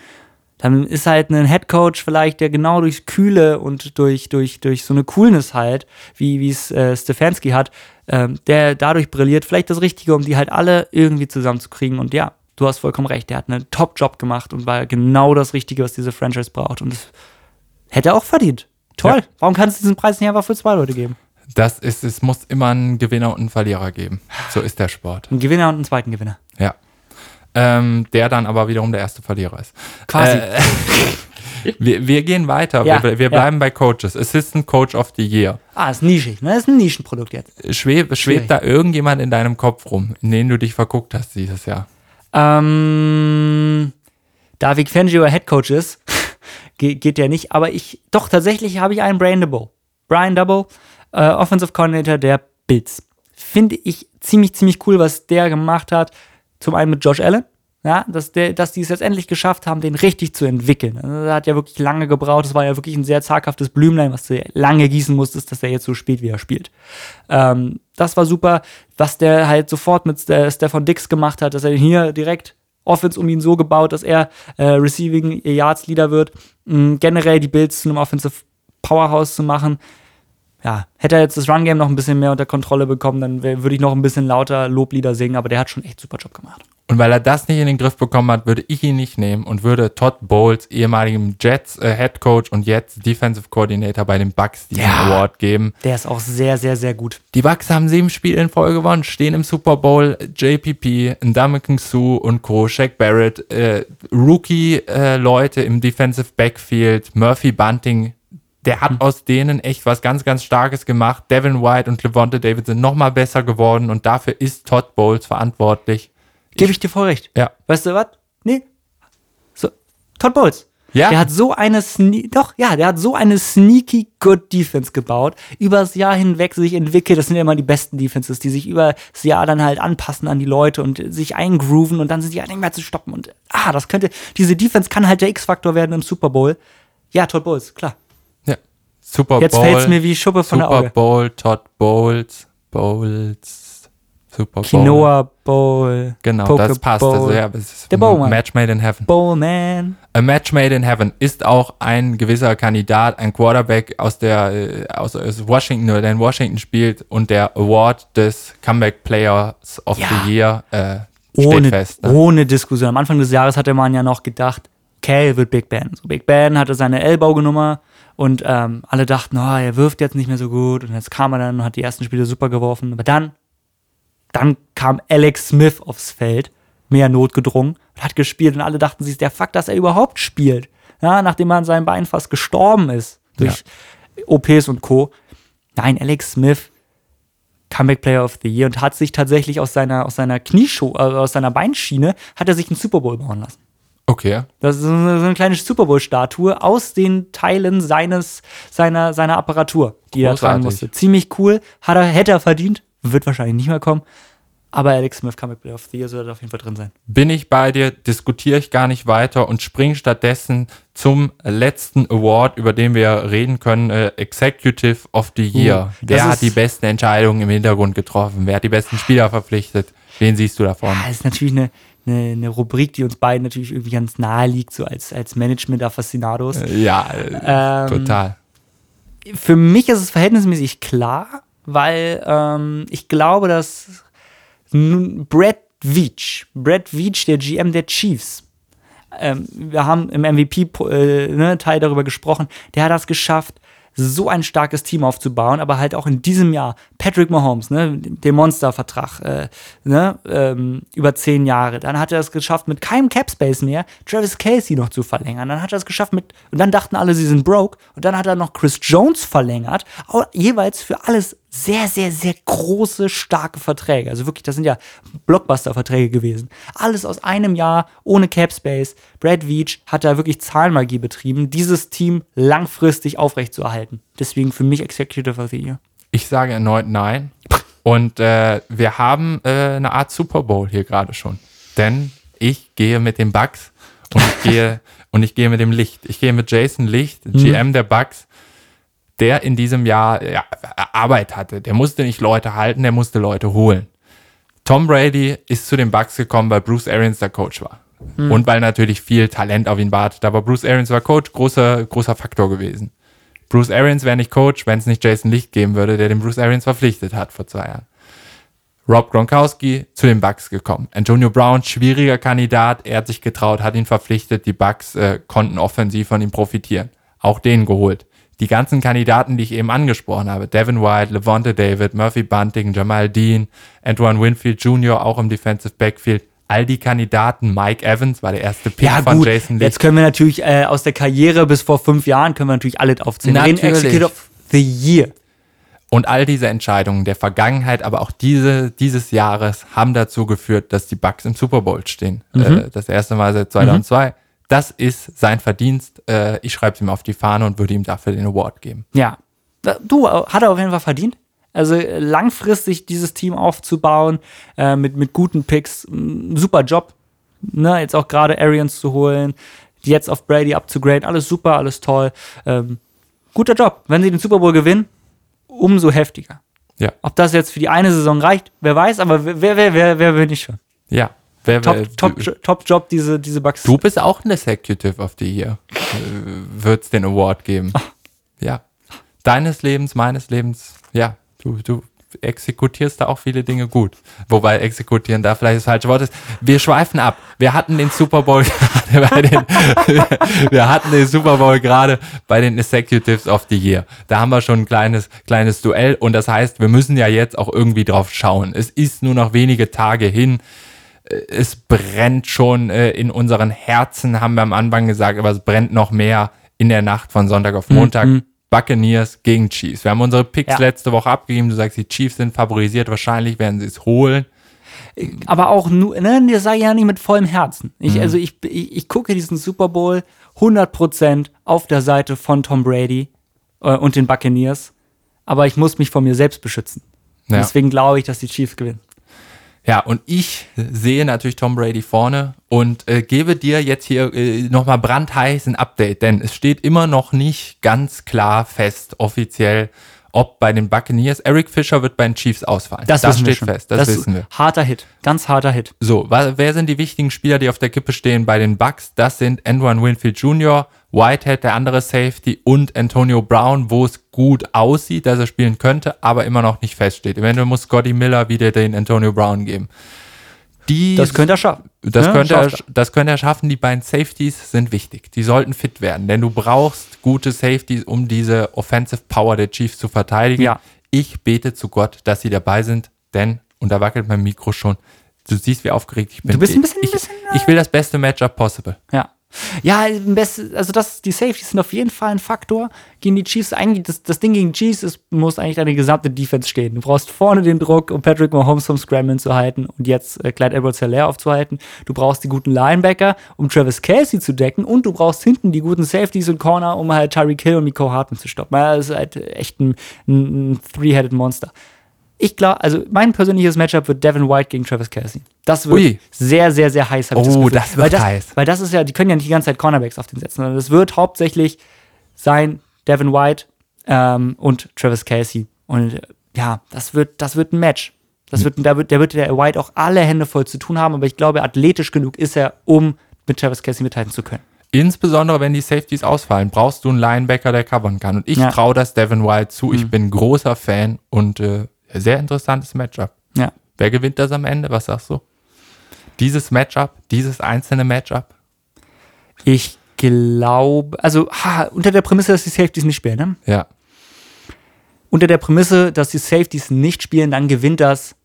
dann ist halt ein Headcoach vielleicht, der genau durch Kühle und durch, durch, durch so eine Coolness halt, wie es äh, Stefanski hat, ähm, der dadurch brilliert, vielleicht das Richtige, um die halt alle irgendwie zusammenzukriegen. Und ja, du hast vollkommen recht, der hat einen Top-Job gemacht und war genau das Richtige, was diese Franchise braucht. Und das hätte er auch verdient. Toll. Ja. Warum kannst du diesen Preis nicht einfach für zwei Leute geben? Das ist, es muss immer einen Gewinner und einen Verlierer geben. So ist der Sport. Ein Gewinner und einen zweiten Gewinner. Ähm, der dann aber wiederum der erste Verlierer ist. Quasi. Äh, wir, wir, gehen weiter. Ja, wir, wir, bleiben ja. bei Coaches. Assistant Coach of the Year. Ah, ist nischig, ne? Ist ein Nischenprodukt jetzt. Schweb, schwebt da irgendjemand in deinem Kopf rum, in den du dich verguckt hast dieses Jahr? Ähm, da Vic Fangio Head Coach ist, geht, geht der nicht. Aber ich, doch, tatsächlich habe ich einen Brian Double. Brian Double, äh, Offensive Coordinator der Bills. Finde ich ziemlich, ziemlich cool, was der gemacht hat. Zum einen mit Josh Allen, ja, dass, der, dass die es jetzt endlich geschafft haben, den richtig zu entwickeln. Also, er hat ja wirklich lange gebraucht. Es war ja wirklich ein sehr zaghaftes Blümlein, was du lange gießen musstest, dass er jetzt so spielt, wie er spielt. Ähm, das war super, was der halt sofort mit Stefan Dix gemacht hat, dass er hier direkt Offense um ihn so gebaut, dass er äh, Receiving Yards Leader wird. Mhm, generell die Bills zu einem Offensive Powerhouse zu machen ja, hätte er jetzt das Run-Game noch ein bisschen mehr unter Kontrolle bekommen, dann würde ich noch ein bisschen lauter Loblieder singen, aber der hat schon echt super Job gemacht. Und weil er das nicht in den Griff bekommen hat, würde ich ihn nicht nehmen und würde Todd Bowles, ehemaligem Jets äh, Head Coach und jetzt Defensive Coordinator bei den Bucks, diesen ja, Award geben. Der ist auch sehr, sehr, sehr gut. Die Bucks haben sieben Spiele in Folge gewonnen, stehen im Super Bowl. JPP, Ndamukong Sue und Co., Shaq Barrett, äh, Rookie-Leute äh, im Defensive Backfield, Murphy Bunting, der hat mhm. aus denen echt was ganz, ganz Starkes gemacht. Devin White und Levante David sind nochmal besser geworden und dafür ist Todd Bowles verantwortlich. Gebe ich dir voll recht. Ja. Weißt du was? Nee. So, Todd Bowles. Ja. Der hat so eine doch, ja, der hat so eine sneaky good Defense gebaut, übers Jahr hinweg sich entwickelt. Das sind ja immer die besten Defenses, die sich über das Jahr dann halt anpassen an die Leute und sich eingrooven und dann sind die halt nicht mehr zu stoppen. Und ah, das könnte, diese Defense kann halt der X-Faktor werden im Super Bowl. Ja, Todd Bowles, klar. Super Bowl. Jetzt fällt es mir wie Schuppe von Super der Auge. Super Bowl, Todd Bowles, Bowles, Super Bowl. Quinoa Bowl. Genau, Poke das passt. Bowl. Also, ja, es ist der Bowman. Match made in heaven. Bowman. A Match made in heaven ist auch ein gewisser Kandidat, ein Quarterback aus der äh, aus, aus Washington oder der in Washington spielt und der Award des Comeback Players of ja. the Year äh, ohne, fest. Ne? Ohne Diskussion. Am Anfang des Jahres hatte man ja noch gedacht, Cal wird Big Ben. So, Big Ben hatte seine Ellbogenummer und ähm, alle dachten, oh, er wirft jetzt nicht mehr so gut. Und jetzt kam er dann und hat die ersten Spiele super geworfen. Aber dann, dann kam Alex Smith aufs Feld, mehr notgedrungen, und hat gespielt. Und alle dachten sich, der Fakt, dass er überhaupt spielt. Ja, nachdem er an seinem Bein fast gestorben ist durch ja. OPs und Co. Nein, Alex Smith, Comeback Player of the Year und hat sich tatsächlich aus seiner, aus seiner Knieschuh, äh, aus seiner Beinschiene, hat er sich einen Super Bowl bauen lassen. Okay. Das ist so eine, kleine Super Bowl-Statue aus den Teilen seines, seiner, seiner Apparatur, die er tragen Großartig. musste. Ziemlich cool. Hat er, hätte er verdient. Wird wahrscheinlich nicht mehr kommen. Aber Alex Smith Comic Player of the Year sollte auf jeden Fall drin sein. Bin ich bei dir, diskutiere ich gar nicht weiter und spring stattdessen zum letzten Award, über den wir reden können, äh, Executive of the Year. das Wer hat die besten Entscheidungen im Hintergrund getroffen? Wer hat die besten Spieler verpflichtet? Wen siehst du davon? Das ist natürlich eine, eine, eine Rubrik, die uns beiden natürlich irgendwie ganz nahe liegt, so als, als Management-Aficionados. Ja, äh, Ähm, total. Für mich ist es verhältnismäßig klar, weil ähm, ich glaube, dass Brad Veach, Brad Veach, der GM der Chiefs, ähm, wir haben im MVP-Teil ne, Teil darüber gesprochen, der hat das geschafft, so ein starkes Team aufzubauen, aber halt auch in diesem Jahr Patrick Mahomes, ne, den Monstervertrag, äh, ne, ähm, über zehn Jahre. Dann hat er es geschafft, mit keinem Cap Space mehr Travis Casey noch zu verlängern. Dann hat er es geschafft mit, und dann dachten alle, sie sind broke. Und dann hat er noch Chris Jones verlängert, jeweils für alles sehr, sehr, sehr große, starke Verträge. Also wirklich, das sind ja Blockbuster-Verträge gewesen. Alles aus einem Jahr, ohne Cap Space. Brad Veach hat da wirklich Zahlenmagie betrieben, dieses Team langfristig aufrechtzuerhalten. Deswegen für mich Executive of the Year. Ich sage erneut nein. Und äh, wir haben äh, eine Art Super Bowl hier gerade schon. Denn ich gehe mit den Bucks und ich gehe und ich gehe mit dem Licht. Ich gehe mit Jason Licht, GM der Bucks, der in diesem Jahr ja, Arbeit hatte. Der musste nicht Leute halten, der musste Leute holen. Tom Brady ist zu den Bucks gekommen, weil Bruce Arians der Coach war. Und weil natürlich viel Talent auf ihn wartet. Aber Bruce Arians war Coach, großer, großer Faktor gewesen. Bruce Arians wäre nicht Coach, wenn es nicht Jason Licht geben würde, der den Bruce Arians verpflichtet hat vor zwei Jahren. Rob Gronkowski zu den Bucks gekommen. Antonio Brown, schwieriger Kandidat, er hat sich getraut, hat ihn verpflichtet, die Bucks äh, konnten offensiv von ihm profitieren. Auch den geholt. Die ganzen Kandidaten, die ich eben angesprochen habe, Devin White, Levante David, Murphy Bunting, Jamal Dean, Antoine Winfield Jr., auch im Defensive Backfield, all die Kandidaten, Mike Evans war der erste Pick Ja, von gut. Jason Licht. Jetzt können wir natürlich äh, aus der Karriere bis vor fünf Jahren können wir natürlich alle aufzählen. Natürlich. Executive of the Year. Und all diese Entscheidungen der Vergangenheit, aber auch diese, dieses Jahres haben dazu geführt, dass die Bucks im Super Bowl stehen. Äh, das erste Mal seit 2002. Das ist sein Verdienst. Äh, ich schreibe es ihm auf die Fahne und würde ihm dafür den Award geben. Ja. Du, äh, hat er auf jeden Fall verdient. Also äh, langfristig dieses Team aufzubauen, äh, mit, mit guten Picks, super Job. Ne, jetzt auch gerade Arians zu holen, jetzt auf Brady abzugraden, alles super, alles toll. Ähm, guter Job. Wenn sie den Super Bowl gewinnen, umso heftiger. Ja, Ob das jetzt für die eine Saison reicht, wer weiß, aber wer, wer, wer, wer, wer will nicht schon? ja. Wer, Top, wer, top, du, top Job, diese, diese Bugs. du bist auch ein Executive of the Year. Äh, Wird es den Award geben. Ja. Deines Lebens, meines Lebens, ja. Du, du exekutierst da auch viele Dinge gut. Wobei exekutieren da vielleicht das falsche Wort ist. Wir schweifen ab. Wir hatten den Super Bowl gerade bei den, wir hatten den Super Bowl gerade bei den Executives of the Year. Da haben wir schon ein kleines, kleines Duell und das heißt, wir müssen ja jetzt auch irgendwie drauf schauen. Es ist nur noch wenige Tage hin. Äh, Es brennt schon äh, in unseren Herzen, haben wir am Anfang gesagt, aber es brennt noch mehr in der Nacht von Sonntag auf Montag. Buccaneers gegen Chiefs. Wir haben unsere Picks Ja. letzte Woche abgegeben. Du sagst, die Chiefs sind favorisiert. Wahrscheinlich werden sie es holen. aber auch nur, ne, das sage ich ja nicht mit vollem Herzen. Ich, Also ich, ich, ich gucke diesen Super Bowl 100% auf der Seite von Tom Brady äh, und den Buccaneers, aber ich muss mich vor mir selbst beschützen. Ja. Deswegen glaube ich, dass die Chiefs gewinnen. Ja, und ich sehe natürlich Tom Brady vorne und äh, gebe dir jetzt hier äh, nochmal brandheiß ein Update, denn es steht immer noch nicht ganz klar fest, offiziell, ob bei den Buccaneers, Eric Fischer wird bei den Chiefs ausfallen. Das, wir steht fest, das, wissen wir. Harter Hit, ganz harter Hit. So, wer sind die wichtigen Spieler, die auf der Kippe stehen bei den Bucks? Das sind Antoine Winfield Jr., Whitehead, der andere Safety und Antonio Brown, wo es gut aussieht, dass er spielen könnte, aber immer noch nicht feststeht. Eventuell muss Scotty Miller wieder den Antonio Brown geben. Die, Das könnte er schaffen. das, Ne? könnte er, das könnte er schaffen. Die beiden Safeties sind wichtig. Die sollten fit werden, denn du brauchst gute Safeties, um diese Offensive Power der Chiefs zu verteidigen. Ja. Ich bete zu Gott, dass sie dabei sind, denn, und da wackelt mein Mikro schon, du siehst, wie aufgeregt ich bin. Du bist ein bisschen- ich, ein bisschen, ich will das beste Matchup possible. Ja. Ja, also das, die Safeties sind auf jeden Fall ein Faktor gegen die Chiefs. Eigentlich, das, das Ding gegen Chiefs ist, muss eigentlich deine gesamte Defense stehen. Du brauchst vorne den Druck, um Patrick Mahomes vom Scramble zu halten und jetzt äh, Clyde Edwards Hilaire aufzuhalten. Du brauchst die guten Linebacker, um Travis Kelsey zu decken und du brauchst hinten die guten Safeties und Corner, um halt Tyreek Hill und Miko Hartman zu stoppen. Das ist halt echt ein, ein Three-Headed Monster. Ich glaube, also mein persönliches Matchup wird Devin White gegen Travis Kelsey. Das wird Ui. sehr, sehr, sehr heiß. hab ich Oh, Gefühl. das wird weil das, heiß. Weil das ist ja, die können ja nicht die ganze Zeit Cornerbacks auf den setzen, sondern es wird hauptsächlich sein Devin White ähm, und Travis Kelsey. Und äh, ja, das wird, das wird ein Match. Das wird, da wird, der wird der White auch alle Hände voll zu tun haben, aber ich glaube, athletisch genug ist er, um mit Travis Kelsey mithalten zu können. Insbesondere wenn die Safeties ausfallen, brauchst du einen Linebacker, der covern kann. Und ich Ja. traue das Devin White zu. Ich Mhm. bin großer Fan und äh, sehr interessantes Matchup. Ja. Wer gewinnt das am Ende? Was sagst du? Dieses Matchup, dieses einzelne Matchup? Ich glaube, also ha, unter der Prämisse, dass die Safeties nicht spielen, ne? Ja. unter der Prämisse, dass die Safeties nicht spielen, dann gewinnt das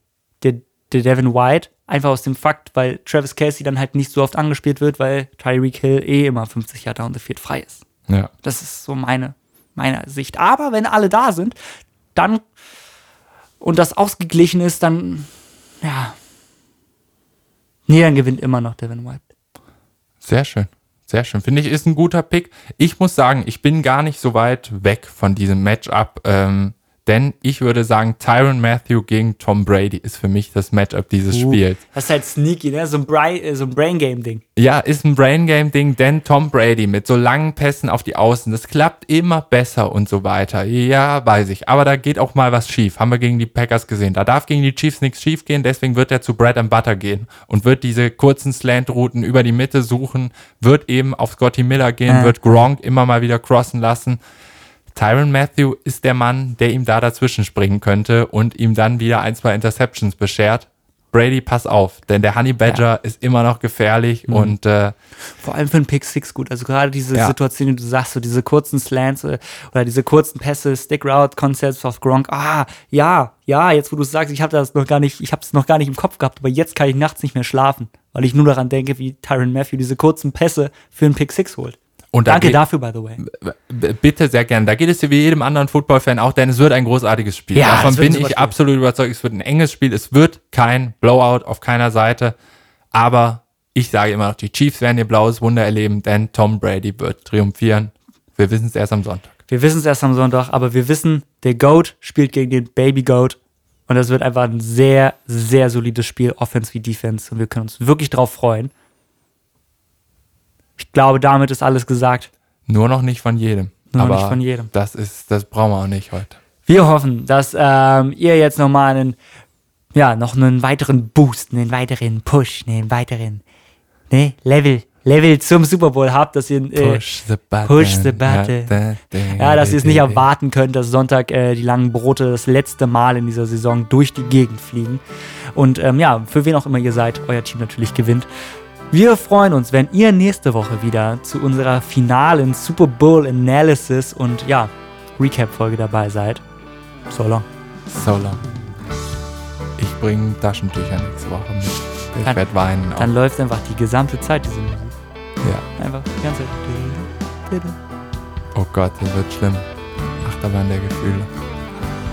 der, der Devin White. Einfach aus dem Fakt, weil Travis Kelsey dann halt nicht so oft angespielt wird, weil Tyreek Hill eh immer 50 Jahre down the field frei ist. Ja. Das ist so meine, meine Sicht. Aber wenn alle da sind, dann und das ausgeglichen ist, dann ja. Nee, dann gewinnt immer noch Devin White. Sehr schön. Sehr schön. Finde ich, ist ein guter Pick. Ich muss sagen, ich bin gar nicht so weit weg von diesem Matchup, ähm, denn ich würde sagen, Tyron Matthew gegen Tom Brady ist für mich das Matchup dieses Spiels. Das ist halt sneaky, ne? So ein, Bri äh, so ein Brain Game Ding. Ja, ist ein Brain Game Ding, denn Tom Brady mit so langen Pässen auf die Außen, das klappt immer besser und so weiter. Ja, weiß ich. Aber da geht auch mal was schief. Haben wir gegen die Packers gesehen. Da darf gegen die Chiefs nichts schief gehen, deswegen wird er zu Bread and Butter gehen und wird diese kurzen Slant-Routen über die Mitte suchen, wird eben auf Scotty Miller gehen, Ja. wird Gronk immer mal wieder crossen lassen. Tyron Matthew ist der Mann, der ihm da dazwischen springen könnte und ihm dann wieder ein, zwei Interceptions beschert. Brady, pass auf, denn der Honey Badger ist immer noch gefährlich Mhm. und äh, Vor allem für einen Pick Six gut. Also gerade diese Ja. Situation, die du sagst, so diese kurzen Slants äh, oder diese kurzen Pässe, Stick Route Concepts auf Gronk. Ah, ja, ja, jetzt wo du es sagst, ich habe das noch gar nicht, ich habe es noch gar nicht im Kopf gehabt, aber jetzt kann ich nachts nicht mehr schlafen, weil ich nur daran denke, wie Tyron Matthew diese kurzen Pässe für einen Pick Six holt. Und da Danke geht- dafür, by the way. Bitte sehr gern. Da geht es dir wie jedem anderen Football-Fan auch, denn es wird ein großartiges Spiel. Ja, Davon bin ich absolut überzeugt. Es wird ein enges Spiel. Es wird kein Blowout auf keiner Seite. Aber ich sage immer noch, die Chiefs werden ihr blaues Wunder erleben, denn Tom Brady wird triumphieren. Wir wissen es erst am Sonntag. Wir wissen es erst am Sonntag, aber wir wissen, der Goat spielt gegen den Baby Goat. Und das wird einfach ein sehr, sehr solides Spiel, Offense wie Defense. Und wir können uns wirklich drauf freuen. Ich glaube, damit ist alles gesagt. Nur noch nicht von jedem. Nur noch Aber nicht von jedem. Das ist, das brauchen wir auch nicht heute. Wir hoffen, dass ähm, ihr jetzt nochmal einen, ja, noch einen weiteren Boost, einen weiteren Push, einen weiteren ne, Level, Level zum Super Bowl habt, dass ihr äh, Push the button. push the button. Ja, Ja, dass ihr es nicht erwarten könnt, dass Sonntag äh, die langen Brote das letzte Mal in dieser Saison durch die Gegend fliegen. Und ähm, ja, für wen auch immer ihr seid, euer Team natürlich gewinnt. Wir freuen uns, wenn ihr nächste Woche wieder zu unserer finalen Super Bowl Analysis und ja, Recap-Folge dabei seid. So long. So long. Ich bringe Taschentücher nächste Woche mit. Ich Dann- werde weinen. Dann läuft einfach die gesamte Zeit diese Musik. ja. Einfach die ganze Zeit. Oh Gott, das wird schlimm. Achterbahn der Gefühle.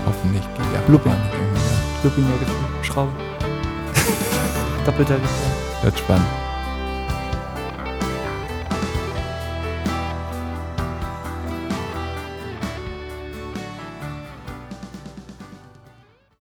Hoffentlich geht die. Achterbahn nicht irgendwie. Looping der Gefühle. Schraube. Doppelter Gefühl. Wird spannend.